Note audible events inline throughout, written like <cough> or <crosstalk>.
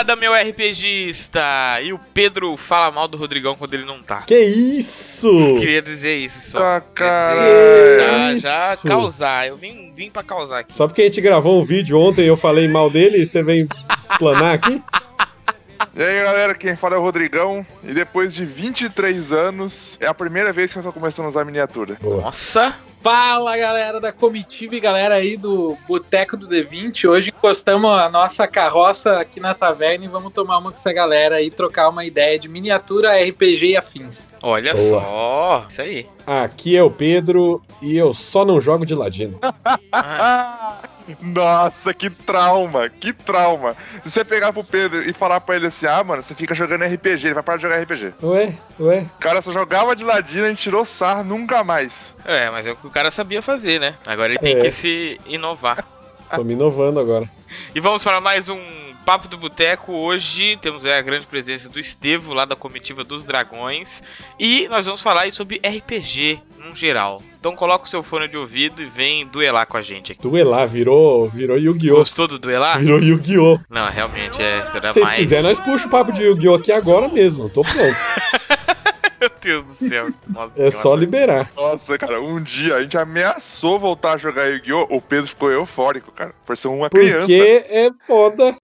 Gelada, meu RPGista! E o Pedro fala mal do Rodrigão quando ele não tá. Que isso? Queria dizer isso só. Ah, cara. dizer, já, já isso? causar. Eu vim, vim pra causar aqui. Só porque a gente gravou um vídeo ontem e eu falei mal dele e você vem explanar aqui? E aí, galera, quem fala é o Rodrigão. E depois de 23 anos, é a primeira vez que eu tô começando a usar miniatura. Nossa! Fala galera da comitiva e galera aí do Boteco do D20. Hoje encostamos a nossa carroça aqui na taverna e vamos tomar uma com essa galera aí, trocar uma ideia de miniatura, RPG e afins. Olha Boa. só. Isso aí. Aqui é o Pedro e eu só não jogo de ladino. Ah, <laughs> Nossa, que trauma, que trauma. Se você pegar pro Pedro e falar pra ele assim, ah, mano, você fica jogando RPG, ele vai parar de jogar RPG. Ué, ué. O cara só jogava de ladino, a gente tirou sarro, nunca mais. é, mas é o que o cara sabia fazer, né? Agora ele tem É. que se inovar. Tô me inovando agora. E vamos para mais um Papo do Boteco. Hoje temos aí a grande presença do Estevo, lá da comitiva dos Dragões. E nós vamos falar aí sobre RPG no geral. Então coloca o seu fone de ouvido e vem duelar com a gente aqui. Duelar virou, virou Yu-Gi-Oh! Gostou do duelar? Virou Yu-Gi-Oh! Não, realmente é. Era Se vocês mais. quiserem, nós puxa o papo de Yu-Gi-Oh! aqui agora mesmo. Tô pronto. <laughs> Meu Deus do céu. Nossa É só liberar. Nossa, cara, um dia a gente ameaçou voltar a jogar Yu-Gi-Oh! O Pedro ficou eufórico, cara. Por ser uma criança. Porque é foda.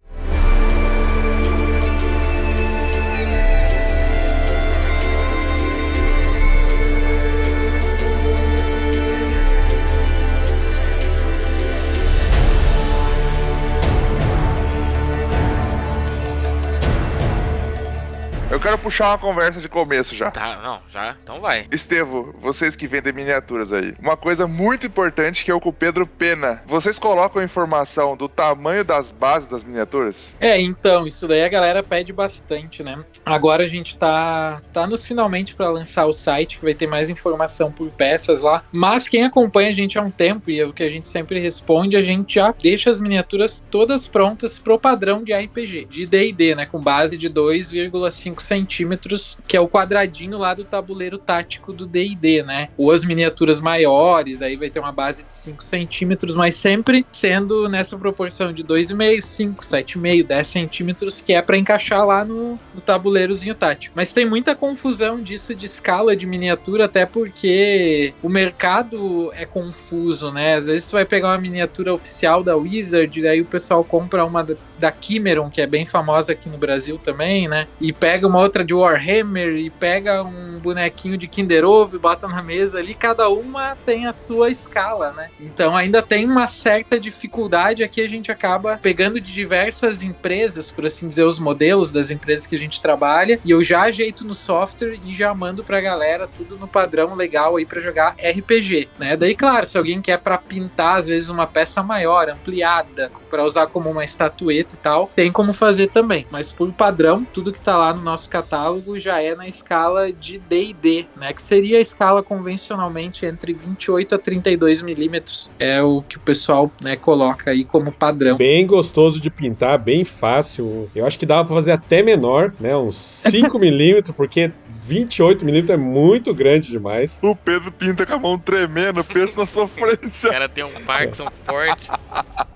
Eu quero puxar uma conversa de começo já. Tá, não, já. Então vai. Estevo, vocês que vendem miniaturas aí, uma coisa muito importante que é o com o Pedro Pena. Vocês colocam a informação do tamanho das bases das miniaturas? É, então, isso daí a galera pede bastante, né? Agora a gente tá, tá nos finalmente para lançar o site, que vai ter mais informação por peças lá. Mas quem acompanha a gente há um tempo, e é o que a gente sempre responde, a gente já deixa as miniaturas todas prontas pro padrão de RPG, de D&D, né? Com base de 2,5 centímetros, que é o quadradinho lá do tabuleiro tático do D&D, né? Ou as miniaturas maiores, aí vai ter uma base de 5 centímetros, mas sempre sendo nessa proporção de 2,5, 5, 7,5, 10 centímetros, que é para encaixar lá no, no tabuleirozinho tático. Mas tem muita confusão disso de escala de miniatura, até porque o mercado é confuso, né? Às vezes tu vai pegar uma miniatura oficial da Wizard, e aí o pessoal compra uma da, Kimeron, que é bem famosa aqui no Brasil também, né? E pega uma outra de Warhammer, e pega um bonequinho de Kinder Ovo, e bota na mesa ali, cada uma tem a sua escala, né? Então ainda tem uma certa dificuldade aqui, a gente acaba pegando de diversas empresas, por assim dizer, os modelos das empresas que a gente trabalha, e eu já ajeito no software e já mando pra galera tudo no padrão legal aí pra jogar RPG, né? Daí, claro, se alguém quer pra pintar, às vezes, uma peça maior, ampliada, pra usar como uma estatueta e tal, tem como fazer também. Mas por padrão, tudo que tá lá no nosso catálogo já é na escala de D&D, né? Que seria a escala convencionalmente entre 28 a 32 milímetros. É o que o pessoal né, coloca aí como padrão. Bem gostoso de pintar, bem fácil. Eu acho que dava pra fazer até menor, né? Uns 5 <laughs> milímetros, porque 28 milímetros é muito grande demais. O Pedro pinta com a mão tremendo, pensa na <laughs> O sofrência. cara tem um Parkinson forte. <laughs>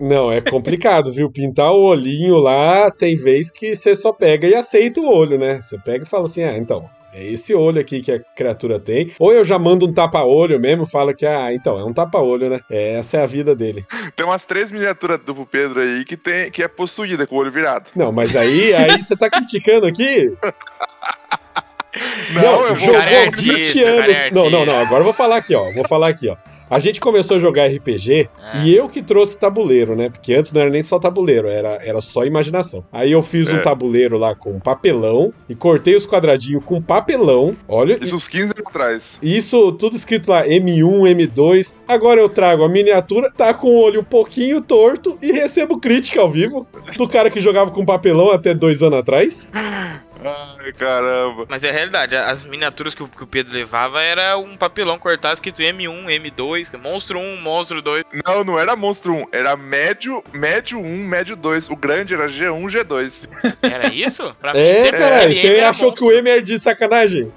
Não, é complicado, viu? Pintar o olhinho lá, tem vez que você só pega e aceita o olho, né? Você pega e fala assim, ah, então, é esse olho aqui que a criatura tem. Ou eu já mando um tapa-olho mesmo, fala que, ah, então, é um tapa-olho, né? É, essa é a vida dele. Tem umas três miniaturas do Pedro aí que, tem, que é possuída com o olho virado. Não, mas aí, aí você tá criticando aqui? <laughs> Não, eu vou- jogou Cara, é 20 artista, anos. é não, não, não. Agora eu vou falar aqui, ó. Vou falar aqui, ó. A gente começou a jogar RPG Ah. e eu que trouxe tabuleiro, né? Porque antes não era nem só tabuleiro, era, era só imaginação. Aí eu fiz um É. tabuleiro lá com papelão e cortei os quadradinhos com papelão. Olha, Isso uns 15 anos atrás. isso tudo escrito lá, M1, M2. Agora eu trago a miniatura, tá com o olho um pouquinho torto e recebo crítica ao vivo do cara que jogava com papelão até dois anos atrás. <laughs> Ai, caramba. Mas é a realidade, as miniaturas que o, que o Pedro levava era um papelão cortado escrito M1, M2, Monstro 1, Monstro 2. Não, não era monstro 1, era médio, médio 1, médio 2. O grande era G1, G2. Era isso? Pra É, caralho, você era achou que o M era de sacanagem?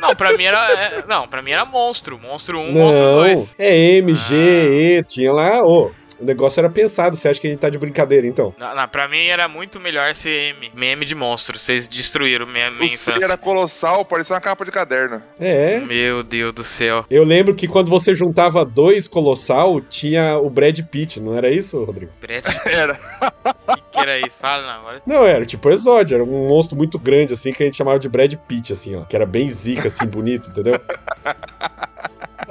Não, pra mim era. é, não, pra mim era monstro. Monstro 1, monstro Não, 2. é M, G, Ah. E, tinha lá, ô. O negócio era pensado. Você acha que a gente tá de brincadeira, então? Não, não, pra mim era muito melhor ser meme. Meme de monstro. Vocês destruíram minha, minha O infância. era colossal, parecia uma capa de caderno. É. Meu Deus do céu. Eu lembro que quando você juntava dois colossal, tinha o Brad Pitt, não era isso, Rodrigo? Brett, <laughs> Era. o que, que era isso? Fala não, agora. Não, era tipo o Exódio, era um monstro muito grande, assim, que a gente chamava de Brad Pitt, assim, ó. Que era bem zica, assim, bonito, entendeu? <laughs>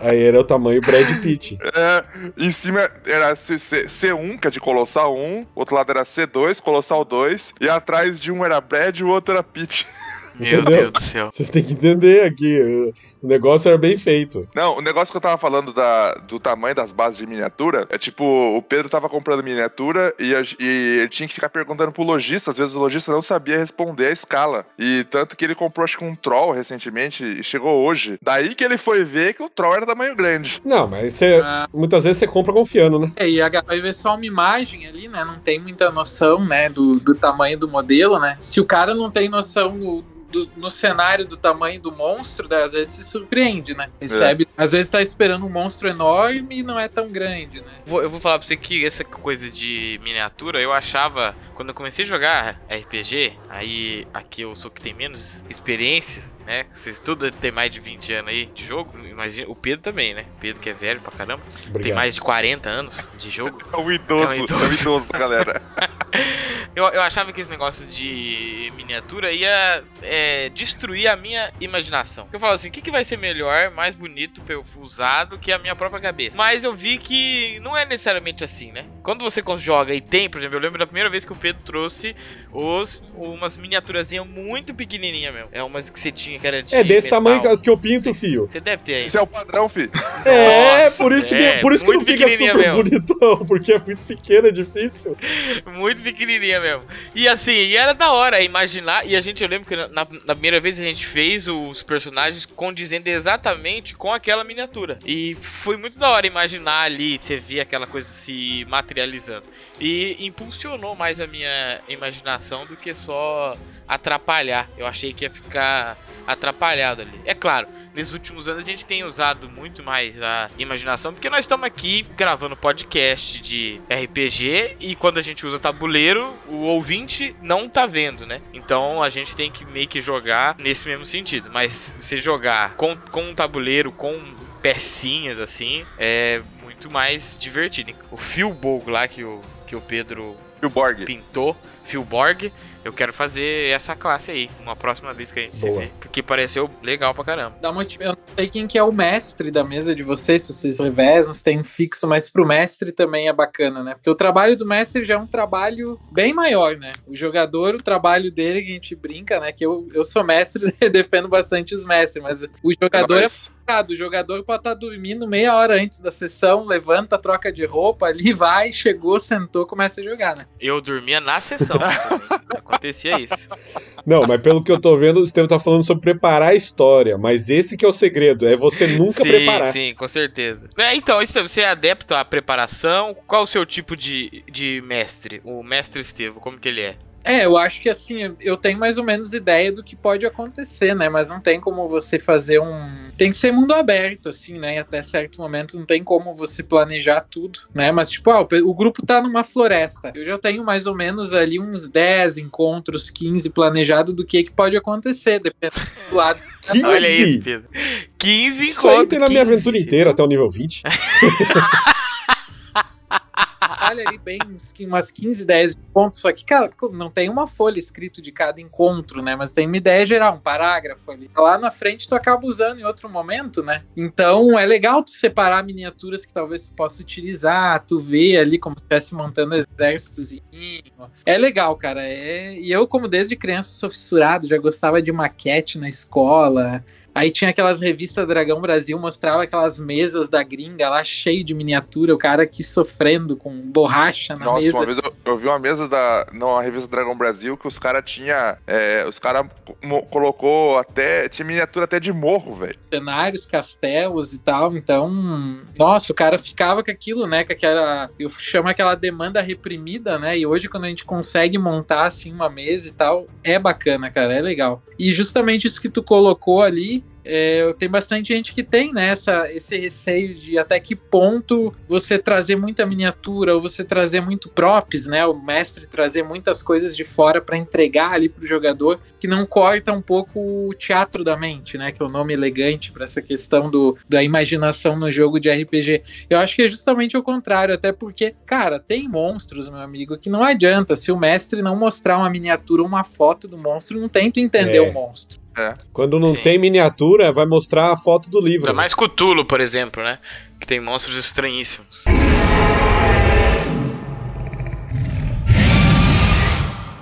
Aí era o tamanho Brad Pitt. <laughs> É, em cima era C, C, C1, que é de Colossal 1, o outro lado era C2, Colossal 2, e atrás de um era Brad e o outro era Pete. Meu Entendeu? Deus do céu. Vocês têm que entender aqui, o negócio era bem feito. Não, o negócio que eu tava falando da, do tamanho das bases de miniatura é tipo, o Pedro tava comprando miniatura e, a- e ele tinha que ficar perguntando pro lojista, às vezes o lojista não sabia responder a escala. E tanto que ele comprou, acho que um troll recentemente e chegou hoje. Daí que ele foi ver que o troll era tamanho grande. Não, mas você, Ah, muitas vezes você compra confiando, né? é, e a vai ver só uma imagem ali, né? Não tem muita noção, né, do, do tamanho do modelo, né? Se o cara não tem noção do, do- no cenário do tamanho do monstro, né, às vezes surpreende, né? Recebe, às vezes tá esperando um monstro enorme e não é tão grande, né? Vou- eu vou falar pra você que essa coisa de miniatura, eu achava, quando eu comecei a jogar RPG, aí aqui eu sou que tem menos experiência, né? Vocês tudo tem mais de 20 anos aí de jogo, imagina, o Pedro também, né? O Pedro que é velho pra caramba, tem Obrigado. mais de 40 anos de jogo. <laughs> É um idoso, É um é um idoso. idoso, galera. <laughs> Eu, eu achava que esse negócio de miniatura ia é, destruir a minha imaginação. Eu falava assim, o que, que vai ser melhor, mais bonito pra eu usar do que a minha própria cabeça? Mas eu vi que não é necessariamente assim, né? Quando você joga e tem, por exemplo, eu lembro da primeira vez que o Pedro trouxe os, umas miniaturazinhas muito pequenininhas mesmo. É umas que você tinha que era de É desse metal. tamanho que as que eu pinto, fio. Você deve ter aí. Esse é o padrão, fi. É, Nossa, por isso, é, que, por isso que não fica pequenininha super mesmo. bonitão, <laughs> porque é muito pequeno, é difícil. Muito pequenininha mesmo. E assim, e era da hora imaginar. E a gente, eu lembro que na, na primeira vez a gente fez os personagens condizendo exatamente com aquela miniatura. E foi muito da hora imaginar ali, você via aquela coisa se materializando. E impulsionou mais a minha imaginação do que só atrapalhar. Eu achei que ia ficar atrapalhado ali. É claro, nesses últimos anos a gente tem usado muito mais a imaginação, porque nós estamos aqui gravando podcast de RPG e quando a gente usa tabuleiro, o ouvinte não tá vendo, né? Então a gente tem que meio que jogar nesse mesmo sentido. Mas se jogar com, com um tabuleiro, com pecinhas assim, é muito mais divertido. O Phil Bogo lá que o, que o Pedro Borg. pintou, Philborg, eu quero fazer essa classe aí, uma próxima vez que a gente se Boa. vê. Que pareceu legal pra caramba. Dá uma, eu não sei quem que é o mestre da mesa de vocês, se vocês revezam, se tem um fixo, mas pro mestre também é bacana, né? Porque o trabalho do mestre já é um trabalho bem maior, né? O jogador, o trabalho dele, que a gente brinca, né? Que eu, eu sou mestre, <laughs> defendo bastante os mestres, mas o jogador é nóis. Complicado. O jogador pode estar dormindo meia hora antes da sessão, levanta, troca de roupa, ali vai, chegou, sentou, começa a jogar, né? Eu dormia na sessão. também. Acontecia isso. Não, mas pelo que eu tô vendo, o Estevam tá falando sobre preparar a história. Mas esse que é o segredo, é você nunca sim, preparar. sim, com certeza. É, então, você é adepto à preparação? Qual o seu tipo de, de mestre? O mestre Estevo, como que ele é? É, eu acho que assim, eu tenho mais ou menos ideia do que pode acontecer, né? Mas não tem como você fazer um. Tem que ser mundo aberto, assim, né? E até certo momento não tem como você planejar tudo, né? Mas, tipo, ah, o grupo tá numa floresta. Eu já tenho mais ou menos ali uns 10 encontros, 15 planejados do que, que pode acontecer, dependendo do lado. 15? Olha isso, Pedro. 15 Isso aí encontros, tem na minha 15. aventura inteira, até o nível 20. <laughs> Olha ali bem uns, umas 15, 10 pontos. Só que, cara, não tem uma folha escrito de cada encontro, né? Mas tem uma ideia geral, um parágrafo ali. Lá na frente tu acaba usando em outro momento, né? Então é legal tu separar miniaturas que talvez tu possa utilizar, tu ver ali como se estivesse montando exércitos. É legal, cara. É... E eu, como desde criança sou fissurado, já gostava de maquete na escola. Aí tinha aquelas revistas Dragão Brasil, mostrava aquelas mesas da gringa lá, cheio de miniatura, o cara aqui sofrendo com borracha na Nossa, mesa. uma vez eu, eu vi uma mesa da na revista Dragão Brasil que os caras tinha, é, os caras colocou até tinha miniatura até de morro, velho. cenários, castelos e tal. Então, nossa, o cara ficava com aquilo, né? Com aquela. Eu chamo aquela demanda reprimida, né? E hoje, quando a gente consegue montar assim uma mesa e tal, é bacana, cara, é legal. E justamente isso que tu colocou ali. É, tem bastante gente que tem né, essa, esse receio de até que ponto você trazer muita miniatura ou você trazer muito props, né? O mestre trazer muitas coisas de fora para entregar ali pro jogador, que não corta um pouco o teatro da mente, né? Que é o nome elegante para essa questão do, da imaginação no jogo de RPG. Eu acho que é justamente o contrário, até porque, cara, tem monstros, meu amigo, que não adianta. Se o mestre não mostrar uma miniatura, uma foto do monstro, não tenta entender É. o monstro. É. Quando não Sim. tem miniatura, vai mostrar a foto do livro. Ainda mais Cthulhu, por exemplo, né? Que tem monstros estranhíssimos.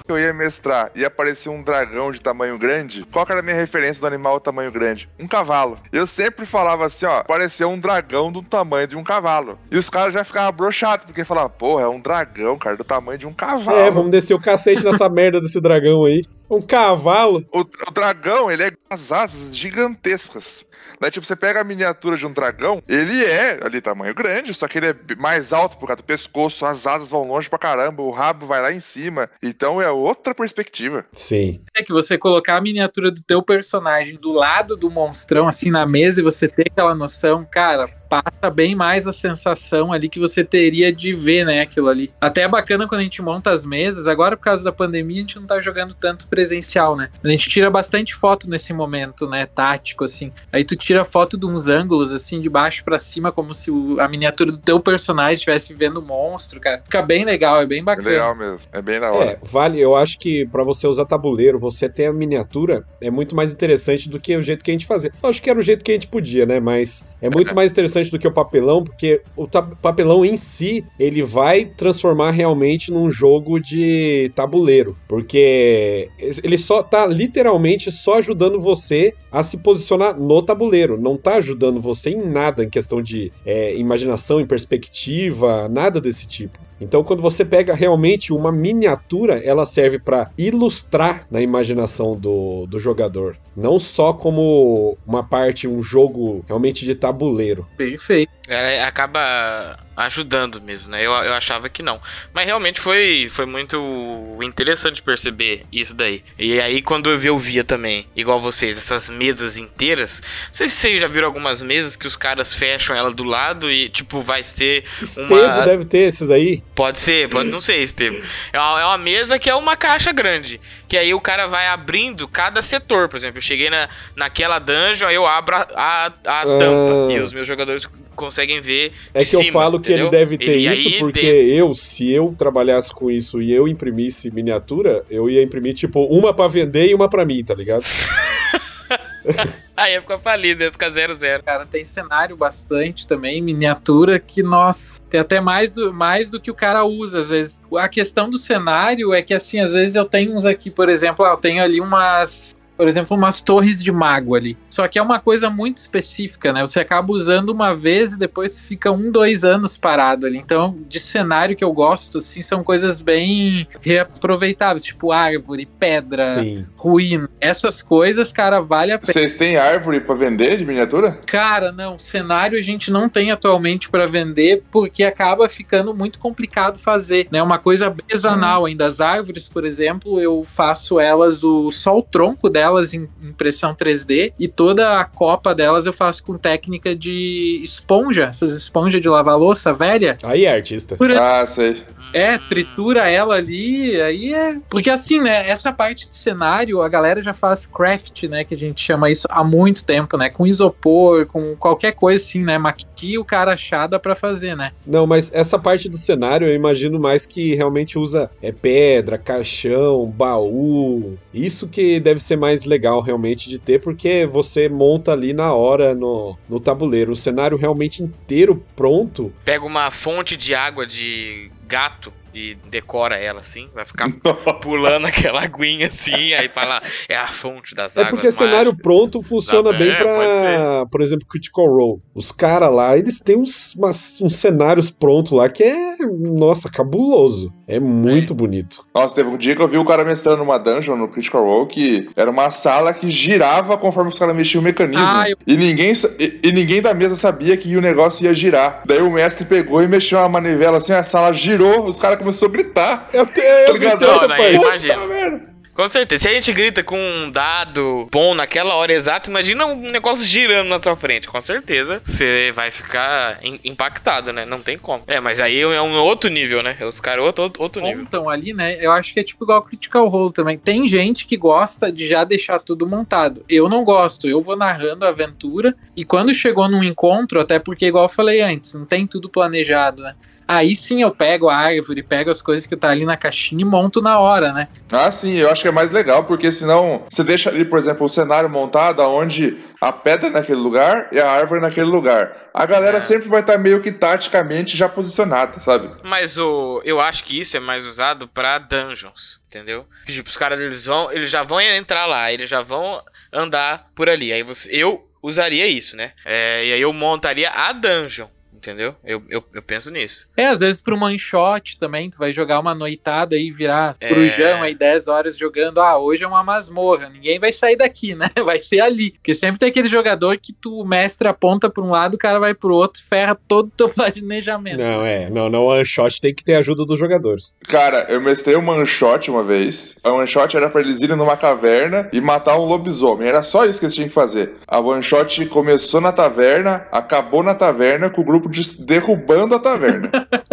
Eu ia mestrar e aparecer um dragão de tamanho grande. Qual que era a minha referência do animal tamanho grande? Um cavalo. Eu sempre falava assim, ó, pareceu um dragão do tamanho de um cavalo. E os caras já ficavam broxados, porque falavam, porra, é um dragão, cara, do tamanho de um cavalo. É, vamos descer o cacete nessa <laughs> merda desse dragão aí. Um cavalo. O, o dragão, ele é com as asas gigantescas. Né? Tipo, você pega a miniatura de um dragão, ele é ali tamanho grande, só que ele é mais alto por causa do pescoço, as asas vão longe pra caramba, o rabo vai lá em cima. Então é outra perspectiva. Sim. É que você colocar a miniatura do teu personagem do lado do monstrão, assim, na mesa, e você ter aquela noção, cara, passa bem mais a sensação ali que você teria de ver, né, aquilo ali. Até é bacana quando a gente monta as mesas, agora por causa da pandemia a gente não tá jogando tanto presencial, né? A gente tira bastante foto nesse momento, né, tático, assim. Aí tu tira foto de uns ângulos, assim, de baixo pra cima, como se o- a miniatura do teu personagem estivesse vendo o monstro, cara. Fica bem legal, é bem É bacana. legal mesmo. É bem da hora. É, vale, eu acho que pra você usar tabuleiro, você ter a miniatura é muito mais interessante do que o jeito que a gente fazia. Eu acho que era o jeito que a gente podia, né? Mas é muito <laughs> mais interessante do que o papelão, porque o papelão em si, ele vai transformar realmente num jogo de tabuleiro. Porque ele só tá literalmente só ajudando você a se posicionar no tabuleiro. Não tá ajudando você em nada em questão de é, imaginação, em perspectiva, nada desse tipo. Então, quando você pega realmente uma miniatura, ela serve para ilustrar na imaginação do, do jogador. Não só como uma parte, um jogo realmente de tabuleiro. Perfeito. Ela acaba ajudando mesmo, né? Eu, eu achava que não. Mas realmente foi, foi muito interessante perceber isso daí. E aí, quando eu vi, eu via também, igual vocês, essas mesas inteiras. Não sei se vocês já viram algumas mesas que os caras fecham ela do lado e, tipo, vai ser. Estevo Uma- deve ter esses aí. Pode ser, pode não sei, Estevam. É uma, é uma mesa que é uma caixa grande. Que aí o cara vai abrindo cada setor. Por exemplo, eu cheguei na, naquela dungeon, aí eu abro a, a, a tampa. E os meus jogadores conseguem ver. É que eu cima, falo que ele entendeu? deve ter E isso porque dentro- eu, se eu trabalhasse com isso e eu imprimisse miniatura, eu ia imprimir, tipo, uma pra vender e uma pra mim, tá ligado? <laughs> Aí ia ficar falido, ia ficar 0-0. Cara, tem cenário bastante também, miniatura, que, nossa, tem até mais do, mais do que o cara usa, às vezes. A questão do cenário é que, assim, às vezes eu tenho uns aqui, por exemplo, ah, eu tenho ali umas. Por exemplo, umas torres de mago ali. Só que é uma coisa muito específica, né? Você acaba usando uma vez e depois fica um, dois anos parado ali. Então, de cenário que eu gosto, assim, são coisas bem reaproveitáveis, tipo árvore, pedra, Sim. ruína. Essas coisas, cara, vale a pena. Vocês têm árvore pra vender de miniatura? Cara, não, cenário a gente não tem atualmente para vender porque acaba ficando muito complicado fazer, né? Uma coisa artesanal ainda as árvores, por exemplo, eu faço elas o só o tronco delas em impressão 3D e toda a copa delas eu faço com técnica de esponja, essas esponjas de lavar louça velha. Aí é artista. Por Ah, sei. É, tritura ela ali, aí é. Porque assim, né? Essa parte de cenário, a galera já faz craft, né? Que a gente chama isso há muito tempo, né? Com isopor, com qualquer coisa assim, né? Maqui o cara achar dá pra fazer, né? Não, mas essa parte do cenário eu imagino mais que realmente usa é pedra, caixão, baú. Isso que deve ser mais legal realmente de ter, porque você monta ali na hora no, no tabuleiro. O cenário realmente inteiro pronto. Pega uma fonte de água de gato e decora ela assim. Vai ficar <laughs> pulando aquela aguinha assim. Aí fala, é a fonte das É águas. porque cenário mágicas." pronto funciona bem pra, pode por exemplo, Critical Role. Os caras lá, eles têm uns, umas- uns cenários prontos lá que é, nossa, cabuloso. É muito bonito. Nossa, teve um dia que eu vi o cara mestrando numa dungeon no Critical Role que era uma sala que girava conforme os caras mexiam o mecanismo. Ah, eu- e, ninguém, e, e ninguém da mesa sabia que o negócio ia girar. Daí o mestre pegou e mexeu uma manivela assim, a sala girou, os caras começaram a gritar. Eu, te, eu Tá ligado? gritei, Não, daí rapaz. imagina. Merda. Com certeza. Se a gente grita com um dado bom naquela hora exata, imagina um negócio girando na sua frente. Com certeza você vai ficar impactado, né? Não tem como. É, mas aí é um outro nível, né? Os caras, outro, outro nível. Então, ali, né? Eu acho que é tipo igual Critical Role também. Tem gente que gosta de já deixar tudo montado. Eu não gosto. Eu vou narrando a aventura e quando chegou num encontro, até porque, igual eu falei antes, não tem tudo planejado, né? Aí sim eu pego a árvore, pego as coisas que tá ali na caixinha e monto na hora, né? Ah, sim, eu acho que é mais legal, porque senão você deixa ali, por exemplo, o cenário montado onde a pedra é naquele lugar e a árvore é naquele lugar. A galera é. sempre vai estar tá meio que taticamente já posicionada, sabe? Mas o, eu acho que isso é mais usado para dungeons, entendeu? Tipo, os caras eles vão, eles já vão entrar lá, eles já vão andar por ali. Aí você, eu usaria isso, né? É, e aí eu montaria a dungeon. Entendeu? Eu, eu, eu, penso nisso. É, às vezes pro one shot também, tu vai jogar uma noitada e virar é... Jão aí 10 horas jogando. Ah, hoje é uma masmorra. Ninguém vai sair daqui, né? <laughs> Vai ser ali. Porque sempre tem aquele jogador que tu, o mestre, aponta pra um lado, o cara vai pro outro, ferra todo o teu <laughs> planejamento. Não, é. Não, não, one shot tem que ter ajuda dos jogadores. Cara, eu mestrei um one shot uma vez. A one shot era pra eles irem numa caverna e matar um lobisomem. Era só isso que eles tinham que fazer. A one shot começou na taverna, acabou na taverna com o grupo derrubando a taverna.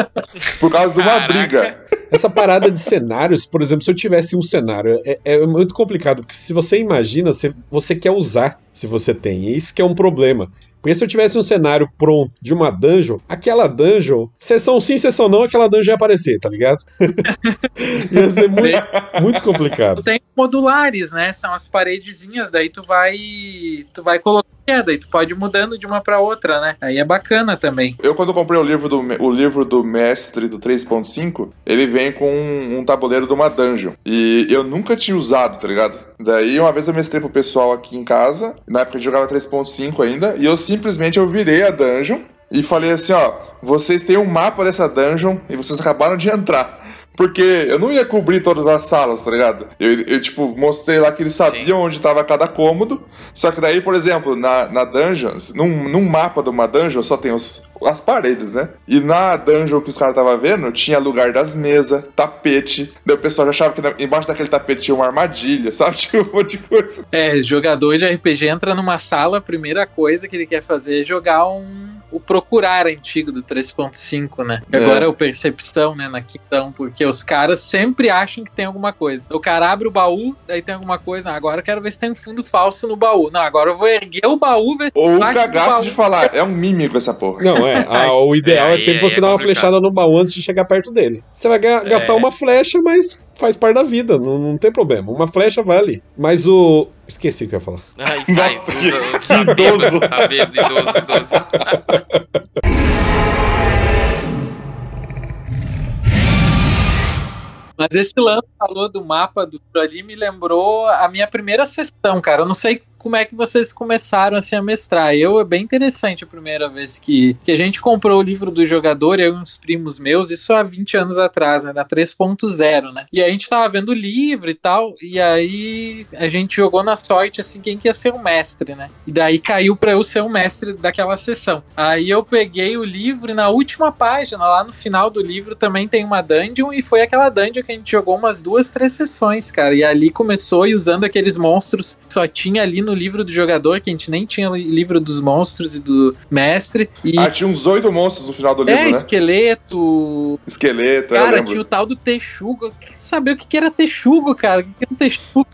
<laughs> por causa de uma Caraca. briga. Essa parada de cenários, por exemplo, se eu tivesse um cenário, é, é muito complicado, porque se você imagina, você, você quer usar se você tem. E isso que é um problema. Porque se eu tivesse um cenário pronto de uma dungeon, aquela dungeon, sessão sim, sessão não, aquela dungeon ia aparecer, tá ligado? <laughs> ia ser muito, muito complicado. Tem modulares, né? São as paredezinhas, daí tu vai tu vai colocar daí tu pode ir mudando de uma para outra, né? Aí é bacana também. Eu quando comprei o livro do o livro do mestre do 3.5, ele vem com um, um tabuleiro de uma dungeon. E eu nunca tinha usado, tá ligado? Daí uma vez eu mestrei pro pessoal aqui em casa, na época eu jogava 3.5 ainda, e eu simplesmente eu virei a dungeon e falei assim, ó, vocês têm um mapa dessa dungeon e vocês acabaram de entrar. Porque eu não ia cobrir todas as salas, tá ligado? Eu, eu tipo, mostrei lá que eles sabiam Sim. onde tava cada cômodo. Só que daí, por exemplo, na, na dungeon, num, num mapa de uma dungeon só tem os, as paredes, né? E na dungeon que os caras tava vendo, tinha lugar das mesas, tapete. Daí o pessoal já achava que na, embaixo daquele tapete tinha uma armadilha, <laughs> sabe? Tinha um monte de coisa. É, jogador de RPG entra numa sala, a primeira coisa que ele quer fazer é jogar um o procurar antigo do 3.5, né? É. Agora é o percepção, né, na quitão, porque os caras sempre acham que tem alguma coisa. O cara abre o baú, aí tem alguma coisa. Não, agora eu quero ver se tem um fundo falso no baú. Não, agora eu vou erguer o baú, ver Ou o cagaço de falar, é um mímico essa porra. Não, é. <laughs> A, o ideal é, é sempre você é dar uma flechada no baú antes de chegar perto dele. Você vai gastar é. uma flecha, mas faz parte da vida, não, não tem problema. Uma flecha vai ali. Mas o. Esqueci o que eu ia falar. Ai, vai, Nossa, que, que idoso. Tá bêbado, idoso, idoso. <laughs> Mas esse lance falou do mapa do ali me lembrou a minha primeira sessão, cara. Eu não sei como é que vocês começaram assim, a mestrar. Eu, é bem interessante a primeira vez que, que a gente comprou o livro do jogador, eu e uns primos meus, isso há 20 anos atrás, né, na 3.0, né? E a gente tava vendo o livro e tal, e aí a gente jogou na sorte, assim, quem que ia ser o mestre, né? E daí caiu pra eu ser o mestre daquela sessão. Aí eu peguei o livro e na última página, lá no final do livro, também tem uma dungeon, e foi aquela dungeon que a gente jogou umas duas, três sessões, cara. E ali começou, e usando aqueles monstros que só tinha ali no livro do jogador, que a gente nem tinha livro dos monstros e do mestre. E... Ah, tinha uns oito monstros no final do livro, é, né? esqueleto. Esqueleto, Cara, tinha o tal do texugo. Quer saber o que era texugo, cara? O que era um texugo?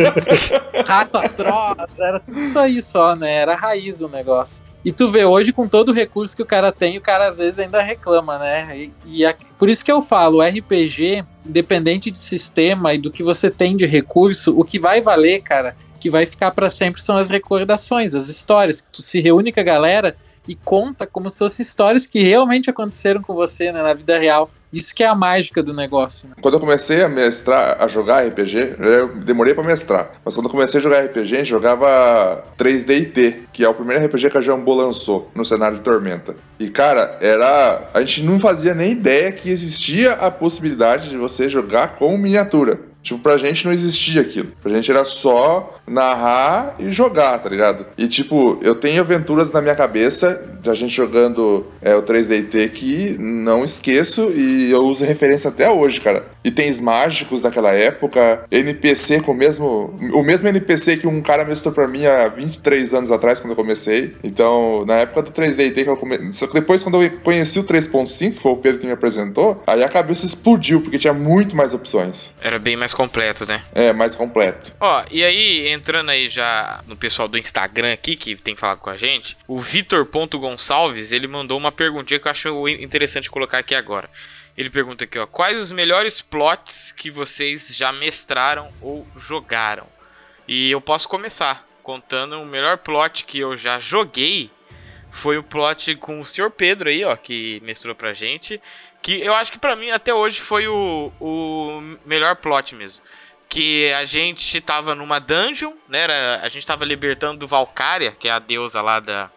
<laughs> Rato atroz, era tudo isso aí só, né? Era a raiz o negócio. E tu vê hoje com todo o recurso que o cara tem, o cara às vezes ainda reclama, né? E, e a, por isso que eu falo, RPG, independente de sistema e do que você tem de recurso, o que vai valer, cara, que vai ficar para sempre são as recordações, as histórias, que tu se reúne com a galera e conta como se fossem histórias que realmente aconteceram com você né, na vida real. Isso que é a mágica do negócio. Né? Quando eu comecei a mestrar, a jogar RPG, eu demorei para mestrar. Mas quando eu comecei a jogar RPG, a gente jogava 3D&T, que é o primeiro RPG que a Jambô lançou no cenário de Tormenta. E cara, era, a gente não fazia nem ideia que existia a possibilidade de você jogar com miniatura. Tipo, pra gente não existia aquilo. Pra gente era só narrar e jogar, tá ligado? E tipo, eu tenho aventuras na minha cabeça da gente jogando é, o 3DT que não esqueço e eu uso referência até hoje, cara. Itens mágicos daquela época, NPC com o mesmo. O mesmo NPC que um cara mestrou pra mim há 23 anos atrás, quando eu comecei. Então, na época do 3DT que eu comecei. Só que depois, quando eu conheci o 3.5, que foi o Pedro que me apresentou, aí a cabeça explodiu, porque tinha muito mais opções. Era bem mais completo, né? É, mais completo. Ó, e aí, entrando aí já no pessoal do Instagram aqui, que tem falado com a gente, o Vitor.gonçalves, ele mandou uma perguntinha que eu acho interessante colocar aqui agora. Ele pergunta aqui, ó, quais os melhores plots que vocês já mestraram ou jogaram? E eu posso começar contando o melhor plot que eu já joguei foi o plot com o Sr. Pedro aí, ó, que mestrou pra gente, que eu acho que pra mim até hoje foi o, o melhor plot mesmo. Que a gente tava numa dungeon, né? Era, a gente tava libertando Valkyria, que é a deusa lá da,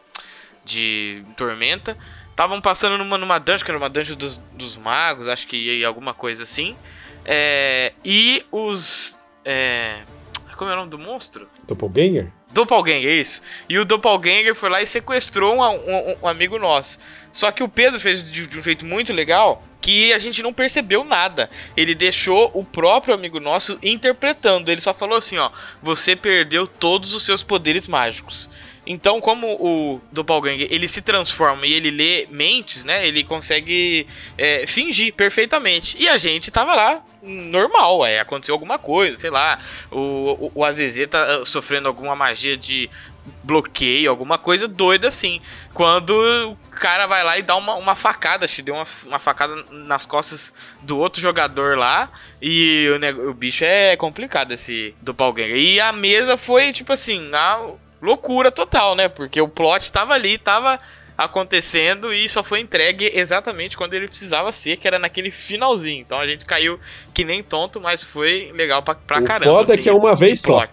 de Tormenta. Estavam passando numa, numa dungeon, que era uma dungeon dos, dos magos, acho que alguma coisa assim. É, e os. É, como é o nome do monstro? Doppelganger? Doppelganger, isso. E o Doppelganger foi lá e sequestrou um, um, um amigo nosso. Só que o Pedro fez de, de, um jeito muito legal que a gente não percebeu nada. Ele deixou o próprio amigo nosso interpretando. Ele só falou assim: ó, você perdeu todos os seus poderes mágicos. Então, como o Doppelganger ele se transforma e ele lê mentes, né? Ele consegue é, fingir perfeitamente. E a gente tava lá, normal, é, aconteceu alguma coisa, sei lá. O, o, o tá ah, sofrendo alguma magia de bloqueio, alguma coisa doida assim. Quando o cara vai lá e dá uma, uma facada, te deu uma, uma facada nas costas do outro jogador lá. E o, o bicho é complicado, esse Doppelganger. E a mesa foi tipo assim: a, loucura total, né? Porque o plot estava ali, estava acontecendo e só foi entregue exatamente quando ele precisava ser, que era naquele finalzinho. Então a gente caiu que nem tonto, mas foi legal pra, pra o caramba. Foda assim, que é uma vez só.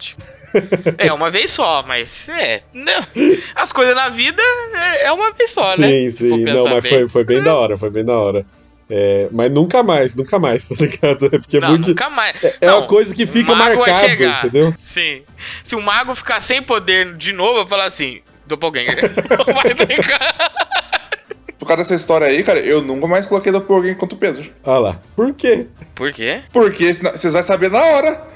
é, uma vez só, mas é. Não, as coisas na vida é, é uma vez só, sim, né? Sim, sim. Não, mas foi, foi bem da hora, foi bem da hora. É, mas nunca mais, nunca mais, <laughs> tá ligado? É porque é não, muito. Nunca mais. É, é uma coisa que fica marcada, entendeu? Sim. Se o mago ficar sem poder de novo, eu falar assim: Doppelganger. não <laughs> vai brincar. Por causa dessa história aí, cara, eu nunca mais coloquei Doppelganger contra o Pedro. Ah lá. Por quê? Por quê? Porque vocês vão saber na hora.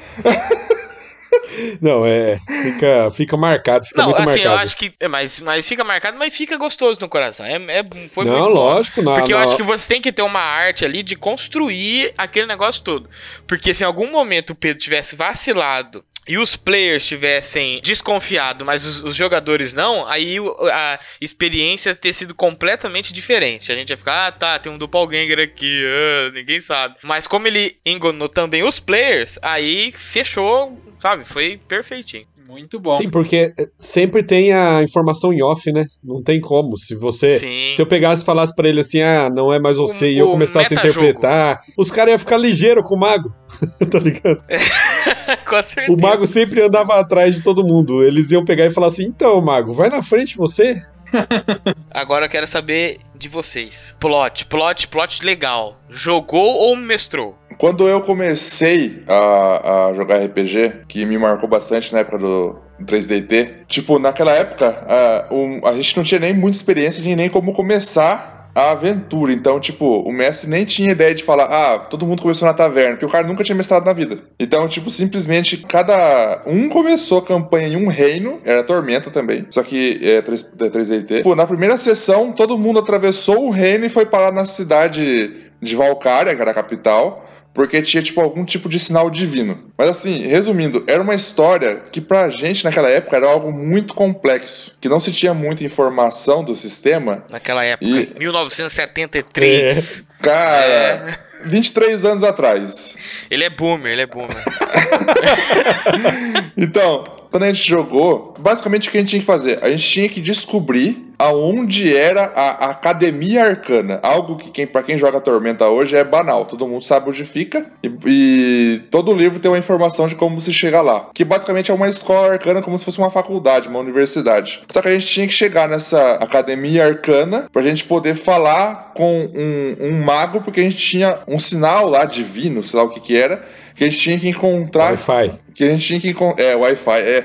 Não, é. Fica, fica marcado, fica não, muito assim, marcado. eu acho que. É, mas, mas fica marcado, mas fica gostoso no coração. É, é, foi não, muito lógico, bom. não. Porque não. eu acho que você tem que ter uma arte ali de construir aquele negócio todo. Porque se em algum momento o Pedro tivesse vacilado e os players tivessem desconfiado, mas os, os, jogadores não, aí a experiência ter sido completamente diferente. A gente ia ficar, ah, tá, tem um doppelganger aqui, ah, ninguém sabe. Mas como ele enganou também os players, aí fechou, sabe? Foi perfeitinho. Muito bom. Sim, porque sempre tem a informação em off, né? Não tem como. Se você. Sim. Se eu pegasse e falasse pra ele assim, ah, não é mais você, o, e eu começasse a interpretar, os caras iam ficar ligeiro com o mago. <laughs> tá ligado? <laughs> <laughs> com certeza. O mago sempre andava atrás de todo mundo. Eles iam pegar e falar assim: então, mago, vai na frente você. <laughs> Agora eu quero saber de vocês. Plot, plot, plot legal. Jogou ou mestrou? Quando eu comecei a, a jogar RPG, que me marcou bastante na época do, 3DT. Tipo, naquela época, a, um, a gente não tinha nem muita experiência de nem como começar a aventura. Então, tipo, o mestre nem tinha ideia de falar, ah, todo mundo começou na taverna, porque o cara nunca tinha mestrado na vida. Então, tipo, simplesmente cada um começou a campanha em um reino, era Tormenta também, só que é 3, é 3DT. Pô, na primeira sessão, todo mundo atravessou o reino e foi parar na cidade de Valkyria, que era a capital porque tinha, tipo, algum tipo de sinal divino. Mas assim, resumindo, era uma história que pra gente naquela época era algo muito complexo, que não se tinha muita informação do sistema. Naquela época, e... 1973. É. Cara, é. 23 anos atrás. Ele é boomer, ele é boomer. <laughs> então, quando a gente jogou, basicamente o que a gente tinha que fazer? A gente tinha que descobrir aonde era a Academia Arcana. Algo que quem, para quem joga Tormenta hoje é banal. Todo mundo sabe onde fica. E, e, todo livro tem uma informação de como se chega lá. Que basicamente é uma escola arcana como se fosse uma faculdade, uma universidade. Só que a gente tinha que chegar nessa Academia Arcana pra gente poder falar com um, um mago, porque a gente tinha um sinal lá divino, sei lá o que que era que a gente tinha que encontrar. Wi-Fi. Que a gente tinha que encontrar. É, Wi-Fi, é.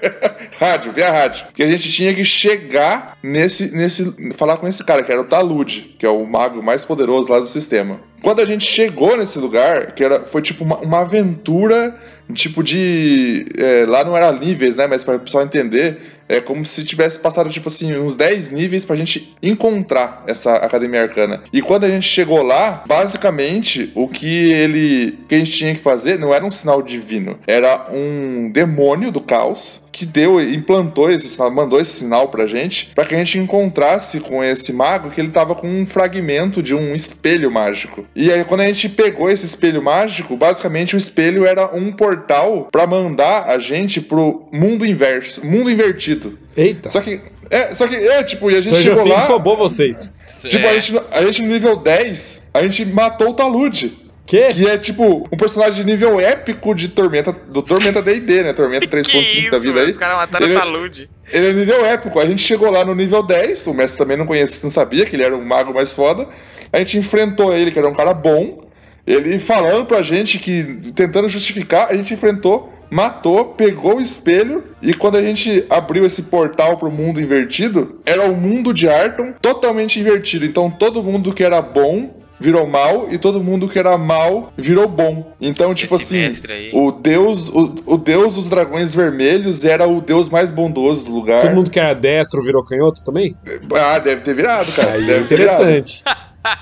<laughs> rádio, via rádio. Que a gente tinha que chegar nesse, nesse. falar com esse cara, que era o Talude, que é o mago mais poderoso lá do sistema. Quando a gente chegou nesse lugar, que era, foi tipo uma, uma aventura, tipo de. É, lá não era níveis, né? Mas para o pessoal entender, é como se tivesse passado, tipo assim, uns 10 níveis pra gente encontrar essa Academia Arcana. E quando a gente chegou lá, basicamente, o que ele. que a gente tinha que fazer não era um sinal divino. Era um demônio do caos que deu, implantou esse sinal, mandou esse sinal pra gente, para que a gente encontrasse com esse mago que ele tava com um fragmento de um espelho mágico. E aí, quando a gente pegou esse espelho mágico, basicamente o espelho era um portal para mandar a gente pro mundo inverso, mundo invertido. Eita. Só que é, só que é, tipo, e a gente Então chegou lá, roubou vocês. tipo, É. a gente, a gente no nível 10, a gente matou o Talude. Que? Que é tipo um personagem de nível épico de Tormenta, do Tormenta DD, né? Tormenta <laughs> Que 3.5 da vida aí. Os caras mataram Ele- o Talude. Ele é nível épico. A gente chegou lá no nível 10, o mestre também não conhecia, não sabia que ele era um mago mais foda. A gente enfrentou ele, que era um cara bom. Ele falando pra gente que, tentando justificar, a gente enfrentou, matou, pegou o espelho e quando a gente abriu esse portal pro mundo invertido, era o mundo de Arton totalmente invertido. Então todo mundo que era bom virou mal e todo mundo que era mal virou bom. Então, tipo Esse assim, mestre aí. o deus, o, o deus dos dragões vermelhos era o deus mais bondoso do lugar. Todo mundo que era destro virou canhoto também? Ah, deve ter virado, cara. Aí é deve ter virado. interessante. <laughs>